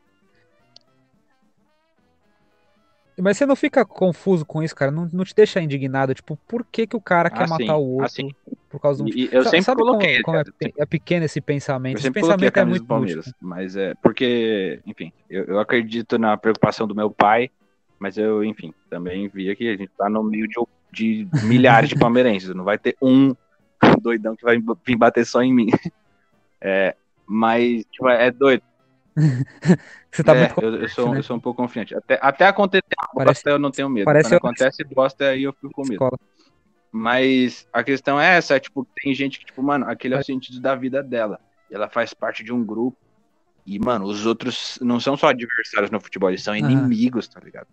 Mas você não fica confuso com isso, cara? Não, não te deixa indignado? Tipo, por que, que o cara quer assim, matar o outro assim. por causa um... E eu sempre Sabe coloquei. Como, como é, é, pequeno esse pensamento? esse pensamento é muito Palmeiras, Mas é porque, enfim, eu, eu acredito na preocupação do meu pai, mas eu, enfim, também vi que a gente tá no meio de, de milhares de palmeirenses. Não vai ter um doidão que vai vir bater só em mim. É, mas, tipo, é doido. Você tá é, muito eu, eu, sou, né? eu sou um pouco confiante. Até, até acontecer parece, bosta, eu não tenho medo. Quando acontece bosta, aí eu fico com medo. Escola. Mas a questão é essa, é, tipo, tem gente que, tipo, mano, aquele é o sentido da vida dela. Ela faz parte de um grupo. E, mano, os outros não são só adversários no futebol, eles são inimigos, tá ligado?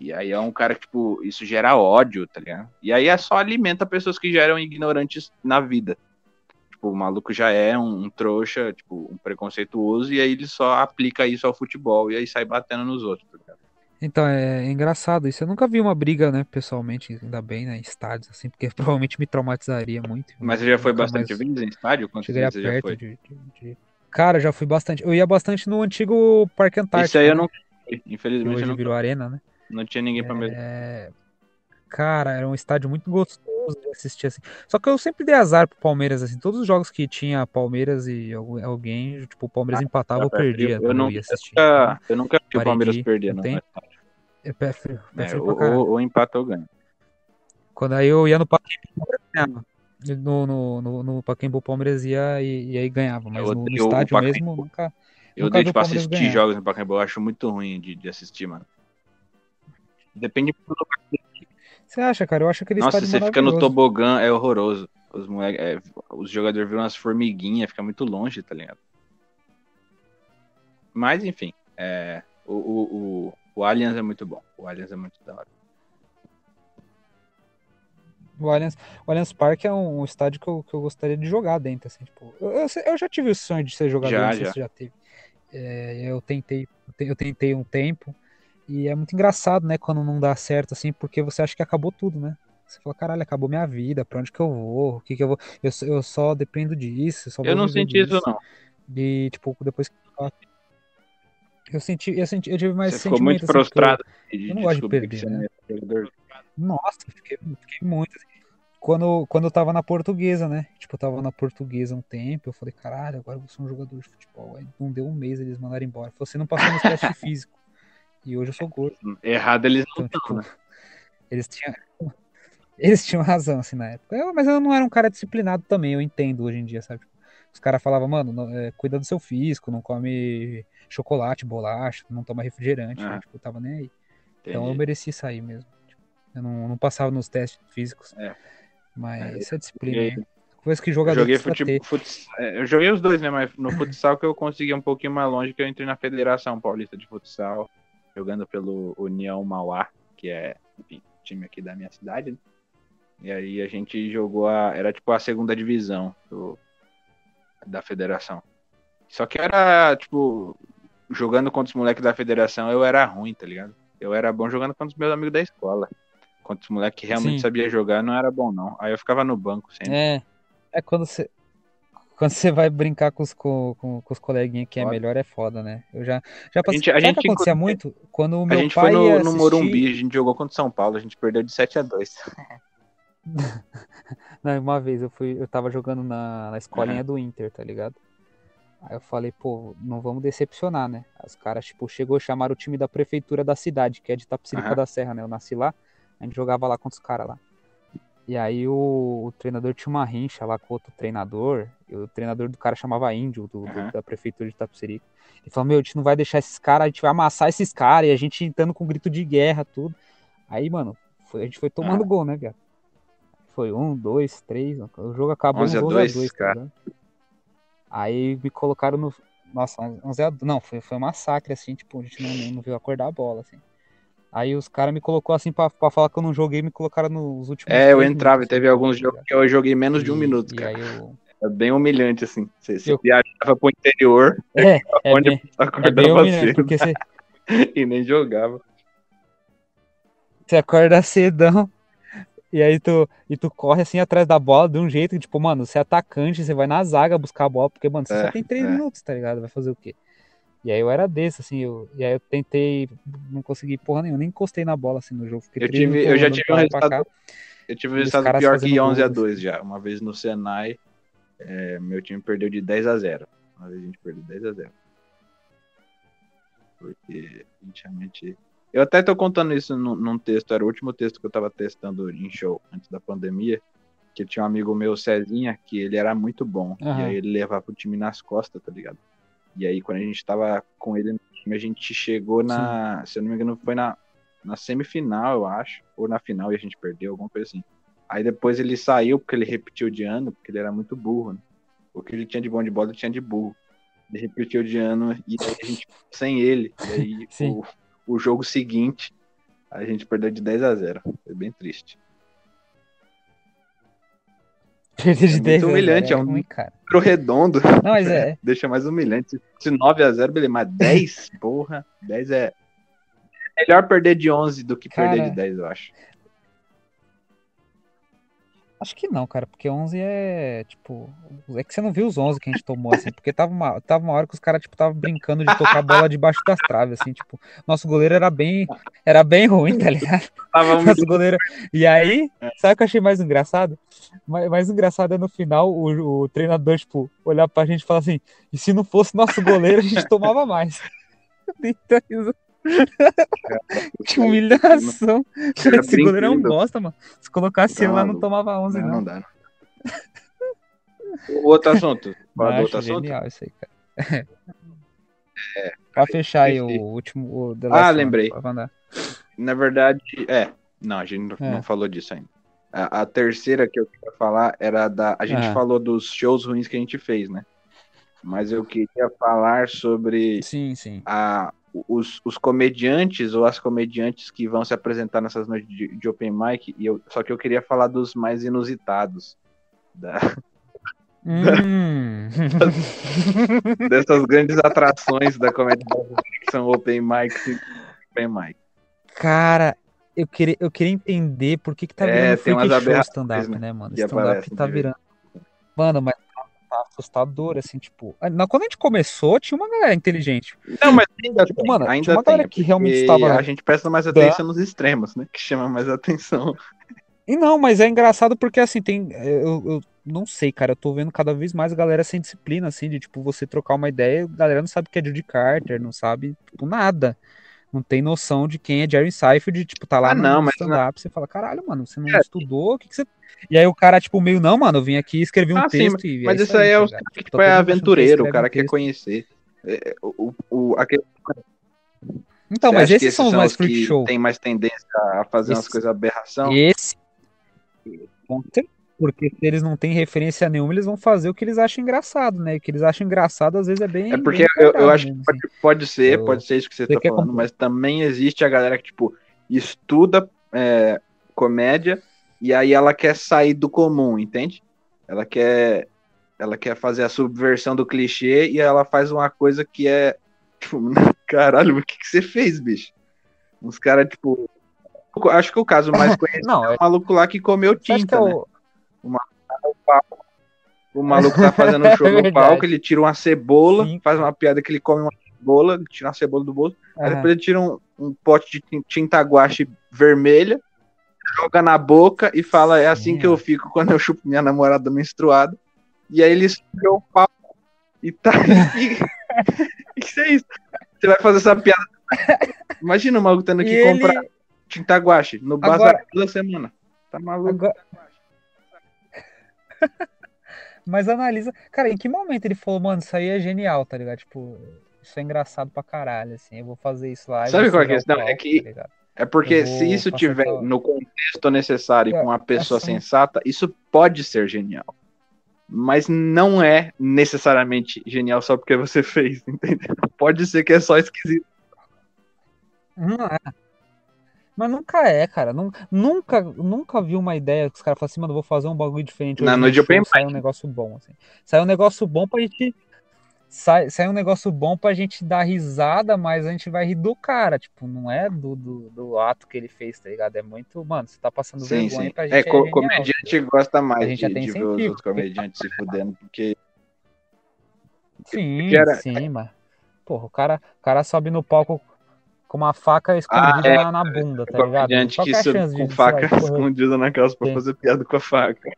E aí é um cara que, tipo, isso gera ódio, tá ligado? E aí é só alimenta pessoas que geram ignorantes na vida. Tipo, o maluco já é um, um, trouxa, tipo, um preconceituoso, e aí ele só aplica isso ao futebol e aí sai batendo nos outros, tá? Então, é engraçado isso. Eu nunca vi uma briga, né, pessoalmente, ainda bem, né, em estádios, assim, porque provavelmente me traumatizaria muito. Mas você já foi bastante vezes em estádio? Cheguei perto já foi? De, de, de... Cara, já fui bastante. Eu ia bastante no antigo Parque Antártico. Isso aí eu né? não infelizmente. hoje não... virou arena, né? Não tinha ninguém pra é... Cara, era um estádio muito gostoso de assistir, assim. Só que eu sempre dei azar pro Palmeiras, assim. Todos os jogos que tinha Palmeiras e alguém, tipo, o Palmeiras ah, empatava ou perdia. Eu, não, eu, assistir, nunca, eu nunca vi o Palmeiras perder, não. Tem... É pé frio. Pé frio é, ou, ou empata ou ganha. Quando aí eu ia no Pacaembu, ganhava. No, no, no, no Pacaembu, o Palmeiras ia e, e aí ganhava. Mas no, no estádio mesmo, nunca... Eu nunca dei, tipo, assistir ganhar. jogos no Pacaembu, eu acho muito ruim de, de assistir, mano. Depende do lugar você acha, cara? Eu acho que Nossa, você fica no tobogã, é horroroso. Os, moleque, é, os jogadores viram umas formiguinhas, fica muito longe, tá ligado? Mas, enfim, é, o, o, o, o Allianz é muito bom. O Allianz é muito da hora. O Allianz, o Allianz Parque é um, um estádio que eu, que eu gostaria de jogar dentro, assim, tipo, eu, eu, eu já tive o sonho de ser jogador, já, não sei já. se já teve. É, eu tentei, eu tentei um tempo, e é muito engraçado, né, quando não dá certo, assim, porque você acha que acabou tudo, né? Você fala, caralho, acabou minha vida, pra onde que eu vou? O que que eu vou? Eu, eu só dependo disso. Só eu não senti disso. isso, não. E, tipo, depois que. Eu senti, eu senti, eu tive mais Você ficou muito assim, frustrado. Eu, eu, não gosto de perder, né? Nossa, fiquei, fiquei muito. Assim. Quando, quando eu tava na portuguesa, né? Tipo, eu tava na portuguesa um tempo, eu falei, caralho, agora eu vou ser um jogador de futebol. Aí não deu um mês eles mandaram embora. Você não passou no teste físico. E hoje eu sou gordo. Errado eles não então, tipo, né? Eles tinham. Eles tinham razão, assim, na época. Eu, mas eu não era um cara disciplinado também, eu entendo hoje em dia, sabe? Os caras falavam, mano, não, é, cuida do seu físico, não come chocolate, bolacha, não toma refrigerante. Ah. Né? Tipo, eu tava nem aí. Entendi. Então eu mereci sair mesmo. Tipo, eu não, não passava nos testes físicos. É. Mas é, isso é disciplina, joguei, né? Coisa que jogador joguei fute, fut, é, Eu joguei os dois, né? Mas no futsal que eu consegui um pouquinho mais longe, que eu entrei na Federação Paulista de Futsal jogando pelo União Mauá, que é, enfim, time aqui da minha cidade. Né? E aí a gente jogou a. Era tipo a segunda divisão do, da federação. Só que era, tipo, jogando contra os moleques da federação, eu era ruim, tá ligado? Eu era bom jogando contra os meus amigos da escola. Contra os moleques que realmente Sim. sabia jogar, não era bom, não. Aí eu ficava no banco sempre. É. É quando você. Quando você vai brincar com os, com, com, com os coleguinhas que é melhor, é foda, né? Eu já, já passei. A gente, a gente que acontecia muito? Quando o meu a gente pai foi no, assistir... no Morumbi, a gente jogou contra o São Paulo, a gente perdeu de 7 a 2 Não, uma vez eu fui, eu tava jogando na, na escolinha uhum. do Inter, tá ligado? Aí eu falei, pô, não vamos decepcionar, né? Os caras, tipo, chegou a chamar o time da prefeitura da cidade, que é de Tapicirica uhum. da Serra, né? Eu nasci lá. A A gente jogava lá contra os caras lá. E aí o, o, treinador tinha uma rincha lá com outro treinador. o treinador do cara chamava Índio, do, uhum. da prefeitura de Tapsirica. Ele falou, meu, a gente não vai deixar esses caras, a gente vai amassar esses caras, e a gente entrando com grito de guerra, tudo. Aí, mano, foi, a gente foi tomando ah. gol, né, viado? Foi um, dois, três. O jogo acabou 11 a 2, 2 tá cara. Tá aí me colocaram no. Nossa, 11 a 2. Não, foi, foi um massacre, assim, tipo, a gente não, não viu acordar a bola, assim. Aí os caras me colocou assim pra, pra falar que eu não joguei, me colocaram nos últimos. É, eu entrava minutos, e teve assim, alguns jogos que eu joguei menos de um e, minuto, cara. Eu... É bem humilhante, assim. Você, você eu... viajava pro interior, é, é bem, é bem humilhante, cedo, porque você... e nem jogava. Você acorda cedão, e aí tu, e tu corre assim atrás da bola de um jeito que, tipo, mano, você é atacante, você vai na zaga buscar a bola, porque, mano, você é, só tem três é. minutos, tá ligado? Vai fazer o quê? E aí eu era desse, assim, eu, e aí eu tentei, não consegui porra nenhuma, nem encostei na bola, assim, no jogo. Eu, tive, eu já tive um resultado, eu tive um resultado pior que 11 a 2 já, uma vez no Senai, é, meu time perdeu de 10 a 0 uma vez a gente perdeu 10 a 0 porque, realmente eu até tô contando isso num, num, texto, era o último texto que eu tava testando em show antes da pandemia, que tinha um amigo meu, Cezinha, que ele era muito bom, uhum. e aí ele levava o time nas costas, tá ligado? E aí, quando a gente tava com ele no time, a gente chegou na. Sim. Se eu não me engano, foi na, na semifinal, eu acho. Ou na final e a gente perdeu, alguma coisa assim. Aí depois ele saiu porque ele repetiu de ano, porque ele era muito burro, né? O que ele tinha de bom de bola, ele tinha de burro. Ele repetiu de ano e aí a gente sem ele. E aí o, o jogo seguinte a gente perdeu de 10 a 0. Foi bem triste. Perder de é 10 muito humilhante, é, é um ruim, cara. número redondo. Não, mas é. Deixa mais humilhante. Se 9 a 0 beleza, mas 10, porra, 10 é. Melhor perder de 11 do que cara, perder de 10, eu acho. Acho que não, cara, porque 11 é, tipo, é que você não viu os 11 que a gente tomou, assim, porque tava uma, tava uma hora que os caras, tipo, tava brincando de tocar a bola debaixo das traves, assim, tipo, nosso goleiro era bem, era bem ruim, tá ligado? Tava nosso muito... goleiro, e aí, sabe o que eu achei mais engraçado? Mais, mais engraçado é no final, o, o treinador, tipo, olhar pra gente e falar assim, e se não fosse nosso goleiro, a gente tomava mais. Então, que humilhação. Esse goleiro é um bosta, mano. Se colocasse ele lá, não tomava 11, não. Não, não dá. O outro assunto. O outro assunto? Genial isso aí, cara. É, pra fechar aí o último. O ah, lembrei. Na verdade, é. Não, a gente é. não falou disso ainda. A, a, terceira que eu queria falar era da. A gente ah. falou dos shows ruins que a gente fez, né? Mas eu queria falar sobre sim, sim. A, os, os comediantes ou as comediantes que vão se apresentar nessas noites de, de open mic, e eu, só que eu queria falar dos mais inusitados. Da, hum. das, dessas grandes atrações da comédia que são open mic e open mic. Cara, eu queria, eu queria entender por que, que tá é, virando é, freak show stand-up, né, mano? Stand-up tá virando. Mano, mas tá assustador, assim, tipo. Quando a gente começou, tinha uma galera inteligente. Não, mas ainda tipo, tem, mano, ainda tinha uma galera que realmente estava. A gente presta mais atenção da... nos extremos, né? Que chama mais atenção. E não, mas é engraçado porque assim, tem. Eu, eu não sei, cara. Eu tô vendo cada vez mais galera sem disciplina, assim, de tipo, você trocar uma ideia, a galera não sabe o que é Judy Carter, não sabe, tipo, nada não tem noção de quem é Jerry Seinfeld, tipo, tá lá ah, no stand-up, você fala, caralho, mano, você não é. estudou, o que, que você... E aí o cara, tipo, meio, não, mano, eu vim aqui escrevi um ah, texto sim, Mas é isso aí é o cara que tipo, é aventureiro, o cara um quer conhecer. É, o, o, aquele... Então, você mas esses, são os mais freak show. Tem mais tendência a fazer Esse... umas coisas aberração. Esse... Porque se eles não têm referência nenhuma, eles vão fazer o que eles acham engraçado, né? O que eles acham engraçado às vezes é bem. É porque bem eu, eu, acho que pode, assim. pode ser, eu... pode ser isso que você, você tá falando, mas também existe a galera que, tipo, estuda é, comédia e aí ela quer sair do comum, entende? Ela quer. Ela quer fazer a subversão do clichê e ela faz uma coisa que é. Tipo, caralho, o que, que você fez, bicho? Uns caras, tipo. Acho que o caso mais conhecido não, é o é maluco lá que comeu tinta, né? Uma, o maluco tá fazendo um show é no palco, ele tira uma cebola, Sim. faz uma piada que ele come uma cebola, tira uma cebola do bolso, uhum. aí depois ele tira um, um, pote de tinta guache vermelha, joga na boca e fala: É assim Sim. que eu fico quando eu chupo minha namorada menstruada. E aí ele subiu o palco e tá. O que é isso? Você vai fazer essa piada. Imagina o maluco tendo que e comprar. Ele tinta guache no bazar Agora- toda semana. Tá maluco? Agora... Mas analisa. Cara, em que momento ele falou, mano, isso aí é genial, tá ligado? Tipo, isso é engraçado pra caralho, assim. Eu vou fazer isso lá. Sabe qual é a sujar o questão? É palco, que- tá? É porque se isso tiver aquela- no contexto necessário e É, com uma pessoa essa- sensata, isso pode ser genial. Mas não é necessariamente genial só porque você fez, entendeu? Pode ser que é só esquisito. Não é. Mas nunca é, cara. Nun- Nunca, nunca vi uma ideia que os caras falam assim, mano, vou fazer um bagulho diferente. Na hoje noite de show, open sai um negócio bom, assim. Sai um negócio bom pra gente. Sai, sai um negócio bom pra gente dar risada, mas a gente vai rir do cara. Tipo, não é do, do, do ato que ele fez, tá ligado? É muito. Mano, você tá passando Sim, vergonha sim. pra gente. É, co genial, comediante gosta A mais gente de, de ver os outros comediantes se fudendo, porque Sim, que era- sim, mas. Porra, o cara, o cara sobe no palco com uma faca escondida é, na, na bunda, tá ligado? comediante que é a sobe com faca escondida na calça pra fazer piada com a faca.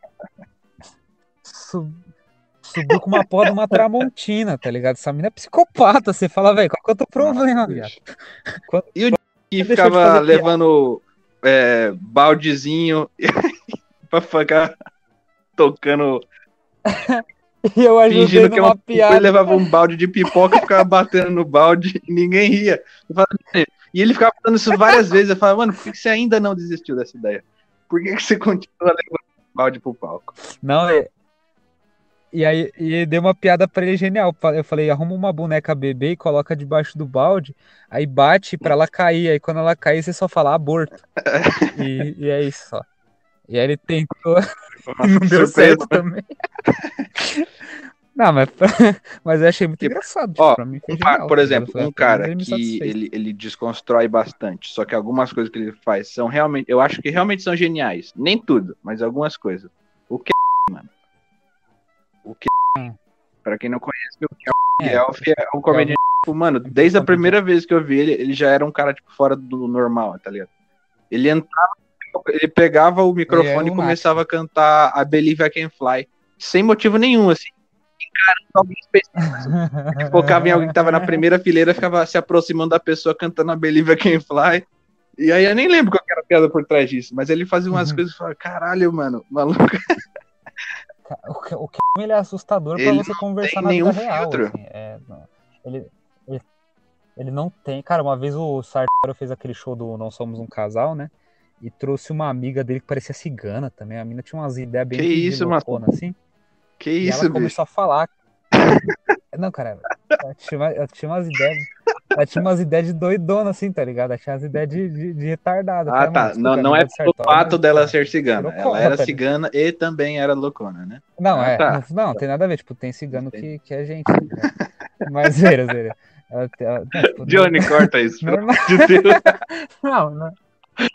sub- subiu com uma porra de uma tramontina, tá ligado? Essa mina é psicopata. Você fala, velho, qual que é o teu problema, viado? Quando- E o que ficava levando é, baldezinho pra ficar tocando, E eu ajudei fingindo que é uma piada. Ele levava um balde de pipoca e ficava batendo no balde e ninguém ria. E ele ficava falando isso várias vezes. Eu falava, mano, por que que você ainda não desistiu dessa ideia? Por que, que você continua levando balde pro palco? Não, é. E aí, e deu uma piada pra ele genial. Eu falei, arruma uma boneca bebê e coloca debaixo do balde, aí bate pra ela cair. Aí quando ela cair, você só fala aborto. E, e é isso só. E aí ele tentou não deu certo também. Não, mas, mas eu achei muito Tipo, engraçado. Tipo, ó, pra mim Um genial, por tá exemplo, um cara que ele, ele desconstrói bastante, só que algumas coisas que ele faz são realmente, eu acho que realmente são geniais. Nem tudo, mas algumas coisas. O que que Pra quem não conhece, o que É. Elf é um comediante, tipo, mano, desde a primeira vez que eu vi ele, ele já era um cara tipo fora do normal, tá ligado? Ele entrava, ele pegava o microfone e lunático. começava a cantar a Believe I Can Fly, sem motivo nenhum, assim. Encarando alguém específico focava em alguém que tava na primeira fileira, ficava se aproximando da pessoa cantando a Believe I Can Fly. E aí eu nem lembro qual que era a piada por trás disso, mas ele fazia umas Uhum. coisas e falava, caralho, mano, maluco. Ele é assustador pra Ele você conversar na vida real. assim, é, ele, ele, ele não tem. Cara, uma vez o Sartório fez aquele show do Não Somos um Casal, né? E trouxe uma amiga dele que parecia cigana também. A mina tinha umas ideias bem Que isso, mano? loucona, assim. Que E isso, ela bicho. começou a falar. Não, cara, ela tinha, ela tinha umas ideias. Ela tinha umas ideias de doidona, assim, tá ligado? Ela tinha umas ideias de, de, de retardada. Ah, tá. Não, não é pelo fato dela ser cigana. Ela era né? cigana e também era loucona, né? Não, Ah, é. tá. Não, não, tem nada a ver. Tipo, tem cigano que, que é gente. né? Mas, zoeira, zoeira. Ela, ela, não, tipo, Johnny, corta isso, pelo amor de Deus. Não, não.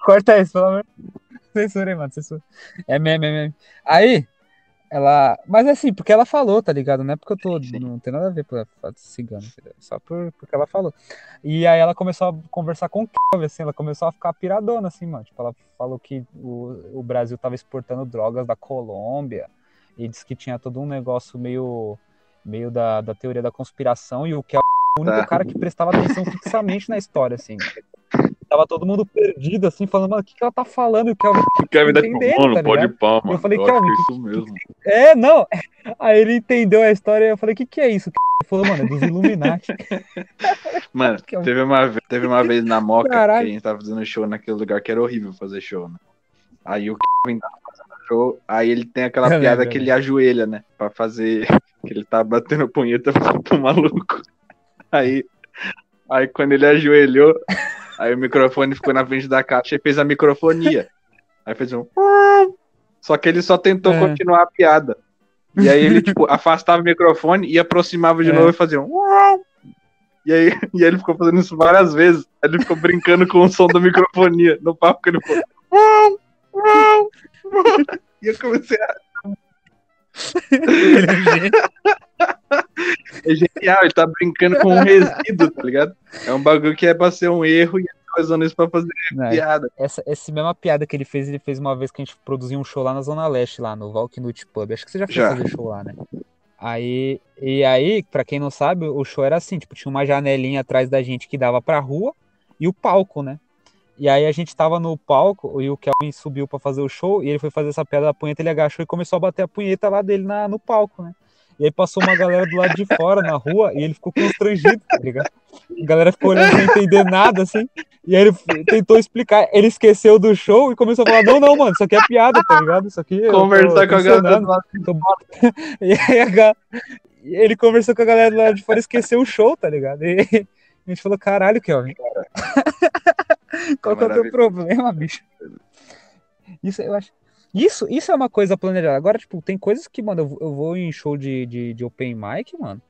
Corta isso, pelo amor. Censura aí, mano. Censura. É meme, é meme. Aí, ela. Mas assim, porque ela falou, tá ligado? Não é porque eu tô. Sim. Não tem nada a ver com cigano, entendeu? Só por, porque ela falou. E aí ela começou a conversar com o Kelvin, assim, ela começou a ficar piradona, assim, mano. Tipo, ela falou que o, o Brasil tava exportando drogas da Colômbia. E disse que tinha todo um negócio meio. meio da, da teoria da conspiração. E o Kelvin o único Tá. cara que prestava atenção fixamente na história, assim. Tava todo mundo perdido, assim, falando, mano, o que, que ela tá falando? E o Kelvin, O Kevin da Entendendo, mano, tá pode pá, mano. Eu falei, acho que Kelvin, é que- isso mesmo. é, não. Aí ele entendeu a história e eu falei, o que, que é isso? Ele falou, mano, é dos Illuminati. Mano, teve uma, ve- teve uma vez na Moca Caralho. que a gente tava fazendo show naquele lugar que era horrível fazer show, né? Aí o Kevin tava fazendo show, aí ele tem aquela Eu piada lembro, que eu ele ajoelha, né? Pra fazer. Que ele tá batendo punheta pro maluco. Aí, aí quando ele ajoelhou, aí o microfone ficou na frente da caixa e fez a microfonia. Aí fez um. Só que ele só tentou É. continuar a piada. E aí ele, tipo, afastava o microfone e aproximava de É. novo e fazia um. E aí, e aí ele ficou fazendo isso várias vezes. Aí Ele ficou brincando com o som da microfonia no papo que ele ficou. E eu comecei a. Ele é. É genial, ele tá brincando com um resíduo, tá ligado? É um bagulho que é pra ser um erro e ele tá usando isso pra fazer Não, piada. essa, essa mesma piada que ele fez, ele fez uma vez que a gente produziu um show lá na Zona Leste, lá no Valknut Pub. Acho que você já foi Já. fazer show lá, né? Aí, e aí, pra quem não sabe, o show era assim, tipo, tinha uma janelinha atrás da gente que dava pra rua e o palco, né? E aí a gente tava no palco e o Kelvin subiu para fazer o show e ele foi fazer essa piada da punheta, ele agachou e começou a bater a punheta lá dele na, no palco, né? E aí passou uma galera do lado de fora na rua e ele ficou constrangido, tá ligado? A galera ficou olhando sem entender nada, assim. E aí ele tentou explicar, ele esqueceu do show e começou a falar: Não, não, mano, isso aqui é piada, tá ligado? Isso aqui. Conversar com a galera do lado de fora. E aí a... ele conversou com a galera do lado de fora e esqueceu o show, tá ligado? E a gente falou: Caralho, Kelvin. Qual que é o teu problema, bicho? Isso eu acho. Isso, isso é uma coisa planejada. Agora, tipo, tem coisas que, mano, eu, eu vou em show de, de, de open mic, mano.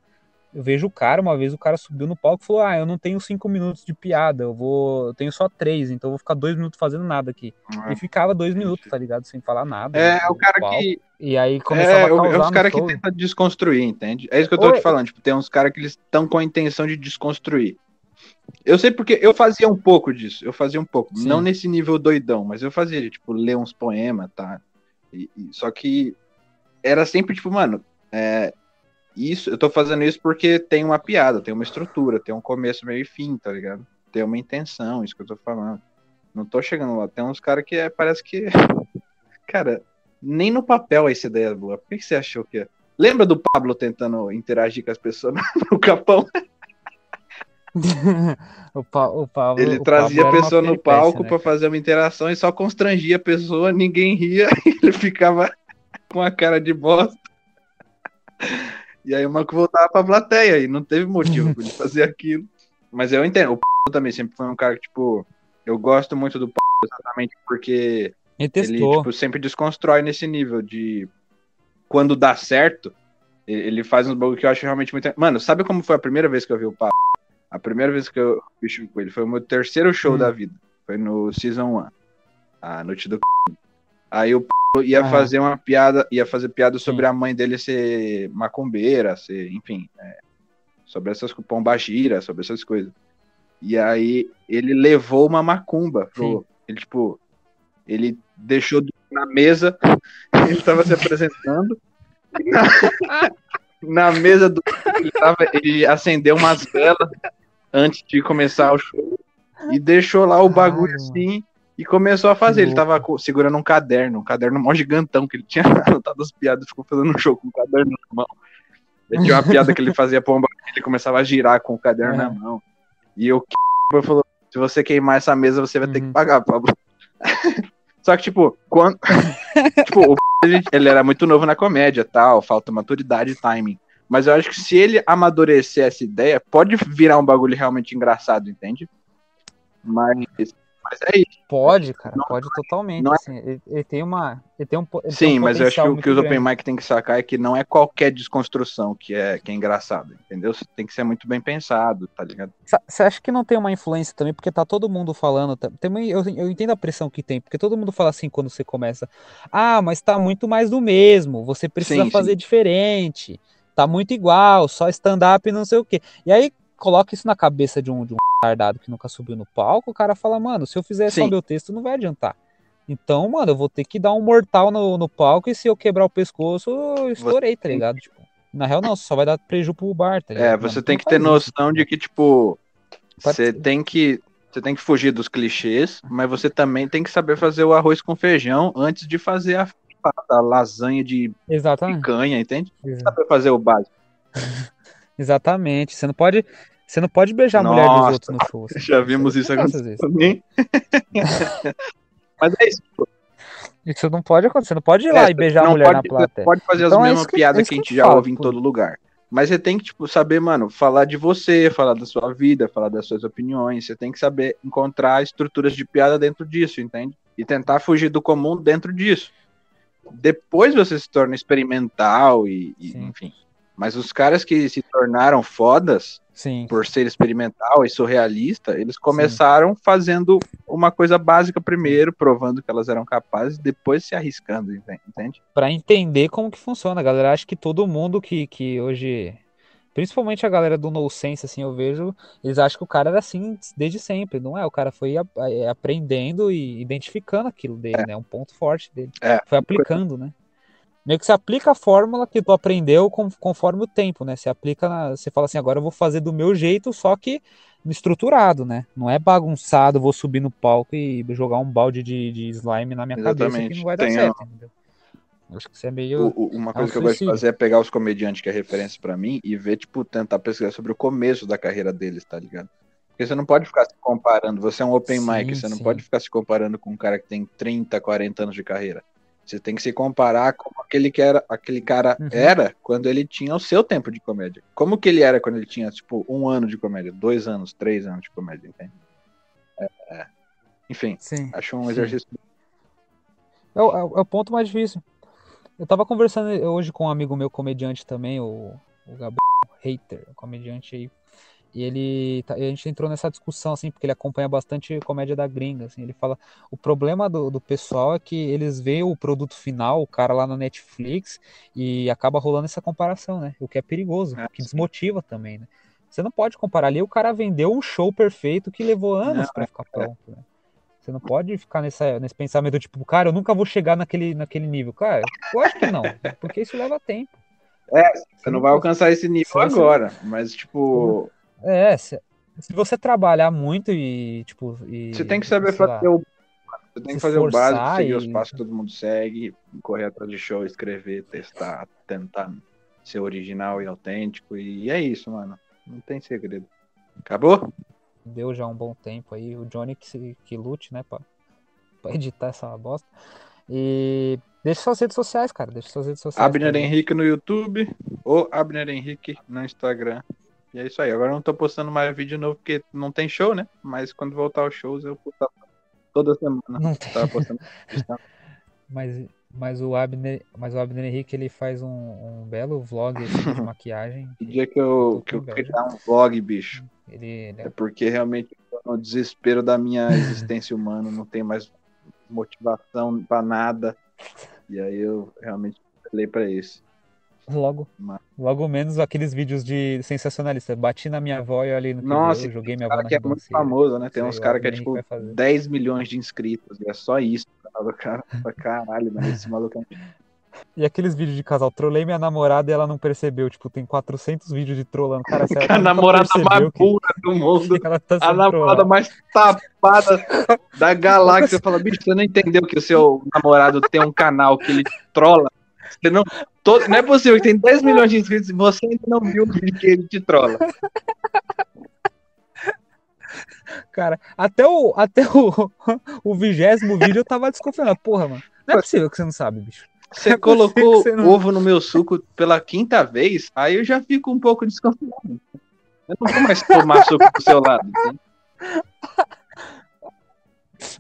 Eu vejo o cara, uma vez o cara subiu no palco e falou: Ah, eu não tenho cinco minutos de piada, eu vou. Eu tenho só três, então eu vou ficar dois minutos fazendo nada aqui. É. E ficava dois minutos, tá ligado? Sem falar nada. É, o cara palco. que. E aí começava é, a causar. É os caras que tentam desconstruir, entende? É isso que eu tô Oi. te falando. Tipo, tem uns caras que eles estão com a intenção de desconstruir. Eu sei porque eu fazia um pouco disso. Eu fazia um pouco. Sim. Não nesse nível doidão, mas eu fazia, tipo, ler uns poemas, tá? E, e, só que era sempre, tipo, mano, é, isso, eu tô fazendo isso porque tem uma piada, tem uma estrutura, tem um começo, meio e fim, tá ligado? Tem uma intenção, isso que eu tô falando. Não tô chegando lá. Tem uns caras que é, parece que. Cara, nem no papel essa ideia é boa. Por que você achou que. É? Lembra do Pablo tentando interagir com as pessoas no Capão? o, pa o Pablo, ele o trazia Pablo a pessoa no palco né? para fazer uma interação e só constrangia a pessoa, ninguém ria, ele ficava com a cara de bosta. E aí o Marco voltava pra plateia e não teve motivo pra ele fazer aquilo. Mas eu entendo, o P também sempre foi um cara que, tipo, eu gosto muito do P exatamente porque ele, ele tipo, sempre desconstrói nesse nível de quando dá certo, ele faz uns bagulho que eu acho realmente muito. Mano, sabe como foi a primeira vez que eu vi o Pablo? A primeira vez que eu show com ele foi o meu terceiro show hum. da vida. Foi no Season 1. A noite do Aí o ia ah. fazer uma piada, ia fazer piada sobre Sim. a mãe dele ser macumbeira, ser, enfim, é, sobre essas pombagira, sobre essas coisas. E aí ele levou uma macumba pro, ele tipo, ele deixou na mesa, ele tava se apresentando. Na, na mesa do ele, tava, ele acendeu umas velas antes de começar o show e deixou lá o bagulho assim e começou a fazer. Ele tava segurando um caderno, um caderno mó gigantão que ele tinha anotado as piadas, ficou fazendo um show com o caderno na mão. Ele tinha uma piada que ele fazia pomba, ele começava a girar com o caderno é. na mão. E o que falou: se você queimar essa mesa, você vai ter que uhum. pagar, Pablo. Só que, tipo, quando. tipo, o ele era muito novo na comédia, tal, falta maturidade e timing. Mas eu acho que se ele amadurecer essa ideia, pode virar um bagulho realmente engraçado, entende? Mas mas é isso. Pode, cara, não, pode totalmente. É... Assim, ele, ele, tem uma. Ele tem um, ele Sim, tem um mas eu acho que o que os Open Mic tem que sacar é que não é qualquer desconstrução que é, que é engraçado, entendeu? Tem que ser muito bem pensado, tá ligado? Você acha que não tem uma influência também? Porque tá todo mundo falando. Também eu, eu entendo a pressão que tem, porque todo mundo fala assim quando você começa. Ah, mas tá muito mais do mesmo. Você precisa sim, fazer sim. diferente. Tá muito igual, só stand-up e não sei o quê. E aí coloca isso na cabeça de um, de um retardado que nunca subiu no palco, o cara fala, mano, se eu fizer Sim. só meu texto, não vai adiantar. Então, mano, eu vou ter que dar um mortal no, no palco e se eu quebrar o pescoço, eu estourei, tá ligado? Tipo, na real, não, só vai dar prejuízo pro bar, tá ligado? É, você mano, tem que ter noção isso. de que, tipo, você tem que. Você tem que fugir dos clichês, mas você também tem que saber fazer o arroz com feijão antes de fazer a, a lasanha de Exatamente. picanha, entende? Exatamente. Saber fazer o básico. Exatamente. Você não pode, você não pode beijar a mulher dos outros no show. Assim. Já vimos isso acontecer também. Mas é isso. Isso não pode acontecer. Você não pode ir lá é, e beijar a mulher pode, na plateia. pode fazer então, as é mesmas é piadas que, que, a gente já falo, ouve em todo lugar. Mas você tem que, tipo, saber, mano, falar de você, falar da sua vida, falar das suas opiniões. Você tem que saber encontrar estruturas de piada dentro disso, entende? E tentar fugir do comum dentro disso. Depois você se torna experimental e, e enfim. Mas os caras que se tornaram fodas Sim. por ser experimental e surrealista, eles começaram Sim. fazendo uma coisa básica primeiro, provando que elas eram capazes, depois se arriscando, entende? Para entender como que funciona, galera. Acho que todo mundo que, que hoje, principalmente a galera do No Sense, assim, eu vejo, eles acham que o cara era assim desde sempre, não é? O cara foi é, aprendendo e identificando aquilo dele, é. né? Um ponto forte dele. É. Foi aplicando, né? meio que você aplica a fórmula que tu aprendeu conforme o tempo, né? Você aplica, na, você fala assim, agora eu vou fazer do meu jeito, só que estruturado, né? Não é bagunçado, vou subir no palco e jogar um balde de, de slime na minha Exatamente. cabeça que não vai dar Tem certo, entendeu? Acho que isso é meio. O, uma coisa que eu gosto de fazer é pegar os comediantes que é referência para mim e ver, tipo, tentar pesquisar sobre o começo da carreira deles, tá ligado? Porque você não pode ficar se comparando. Você é um open sim, mic, você sim. não pode ficar se comparando com um cara que tem 30, 40 anos de carreira. Você tem que se comparar com aquele que era, aquele cara uhum. era quando ele tinha o seu tempo de comédia. Como que ele era quando ele tinha, tipo, um ano de comédia, dois anos, três anos de comédia, entende? É, é. Enfim, sim, acho um exercício. É o, é o ponto mais difícil. Eu tava conversando hoje com um amigo meu comediante também, o, o Gabriel Hater, comediante aí. E ele, a gente entrou nessa discussão, assim, porque ele acompanha bastante comédia da gringa, assim. Ele fala, o problema do, do pessoal é que eles veem o produto final, o cara lá na Netflix, e acaba rolando essa comparação, né? O que é perigoso, é, que desmotiva também, né? Você não pode comparar ali, o cara vendeu um show perfeito que levou anos para ficar é. pronto, né? Você não pode ficar nessa, nesse pensamento tipo, cara, eu nunca vou chegar naquele, naquele nível. Cara, eu acho que não, porque isso leva tempo. É, você, você não vai alcançar esse nível agora, você... mas tipo. É, se, se, você trabalhar muito e, tipo. E, você tem que saber fazer o. Você tem que fazer o básico, seguir e... os passos que todo mundo segue, correr atrás de show, escrever, testar, tentar ser original e autêntico. E é isso, mano. Não tem segredo. Acabou? Deu já um bom tempo aí. O Johnny que, que lute, né, pra, pra editar essa bosta. E deixa suas redes sociais, cara. Deixa suas redes sociais. Abner Henrique no YouTube ou Abner Henrique no Instagram. E é isso aí. Agora eu não tô postando mais vídeo novo porque não tem show, né? Mas quando voltar os shows eu postar toda semana. Não tem. Tava postando. Mas mas o Abner, mas o Abner Henrique ele faz um, um belo vlog assim, de maquiagem. O dia que eu, que eu criar um vlog, bicho. Ele, ele é... porque realmente no desespero da minha existência humana, não tem mais motivação para nada. E aí eu realmente falei para isso. Logo, Mas... logo menos aqueles vídeos de sensacionalista. Bati na minha avó e ali no Nossa, eu joguei minha avó na que é muito famoso, né? Tem uns caras que é tipo 10 milhões de inscritos e é só isso cara. Caralho, mas esse maluco é... E aqueles vídeos de casal, trolei minha namorada e ela não percebeu. Tipo, tem 400 vídeos de trollando. Cara, se a namorada mais que... burra do mundo. Tá a namorada trollada. mais tapada da galáxia. Fala, bicho, você não entendeu que o seu namorado tem um canal que ele trola? Você não, todo, não é possível que tem 10 milhões de inscritos e você ainda não viu o vídeo que ele te trola. Cara, até o até o, o vigésimo vídeo eu tava desconfiando. Porra, mano. Não é possível que você não sabe, bicho. Você colocou você não... ovo no meu suco pela quinta vez, aí eu já fico um pouco desconfiado. Eu não vou mais tomar suco do seu lado. Assim.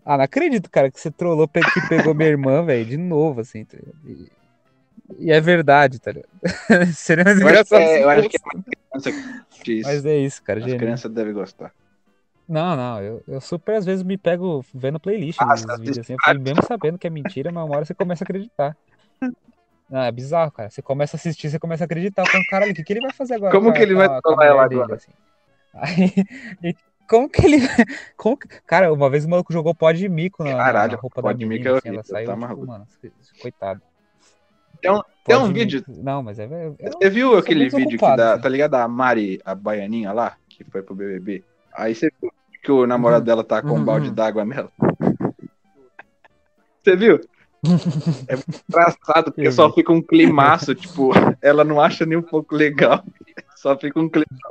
Ah, não acredito, cara, que você trollou que pegou minha irmã, velho, de novo, assim. Tá e, e, é verdade, tá ligado? Seria mais engraçado. É, eu acho que é uma criança que isso. Mas é isso, cara. As crianças devem gostar. Não, não, eu, eu super às vezes me pego vendo playlist ah, dos vídeos assim, eu fui mesmo sabendo que é mentira, mas uma hora você começa a acreditar. Não, é bizarro, cara. Você começa a assistir, você começa a acreditar. Falando, caralho, o que, que ele vai fazer agora? Como que ele vai tomar ela agora? assim? Aí, como que ele. Como que... Cara, uma vez o maluco jogou pó de mico na, Caralho, na roupa da menina. É assim, ela saiu, tá tipo, mano, coitado. Tem um, tem um vídeo. Não, mas é. é você viu aquele vídeo que dá, assim. tá ligado? A Mari, a baianinha lá, que foi pro BBB? Aí você viu que o namorado uhum. dela tá com um balde uhum. d'água nela. Você viu? É engraçado, porque só fica um climaço, tipo, ela não acha nem um pouco legal. Só fica um climaço.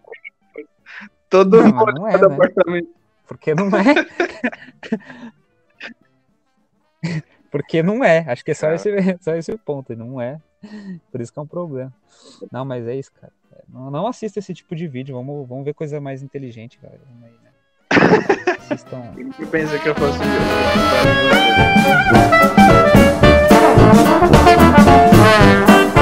Todo não, mundo não é, né? apartamento. Porque não é. Porque não é. Acho que é só, ah. esse, só esse ponto. Não é. Por isso que é um problema. Não, mas é isso, cara. Não, não assista esse tipo de vídeo. Vamos, vamos ver coisa mais inteligente, cara. Vamos aí, né? Assistam. Que eu faço isso? Thank you.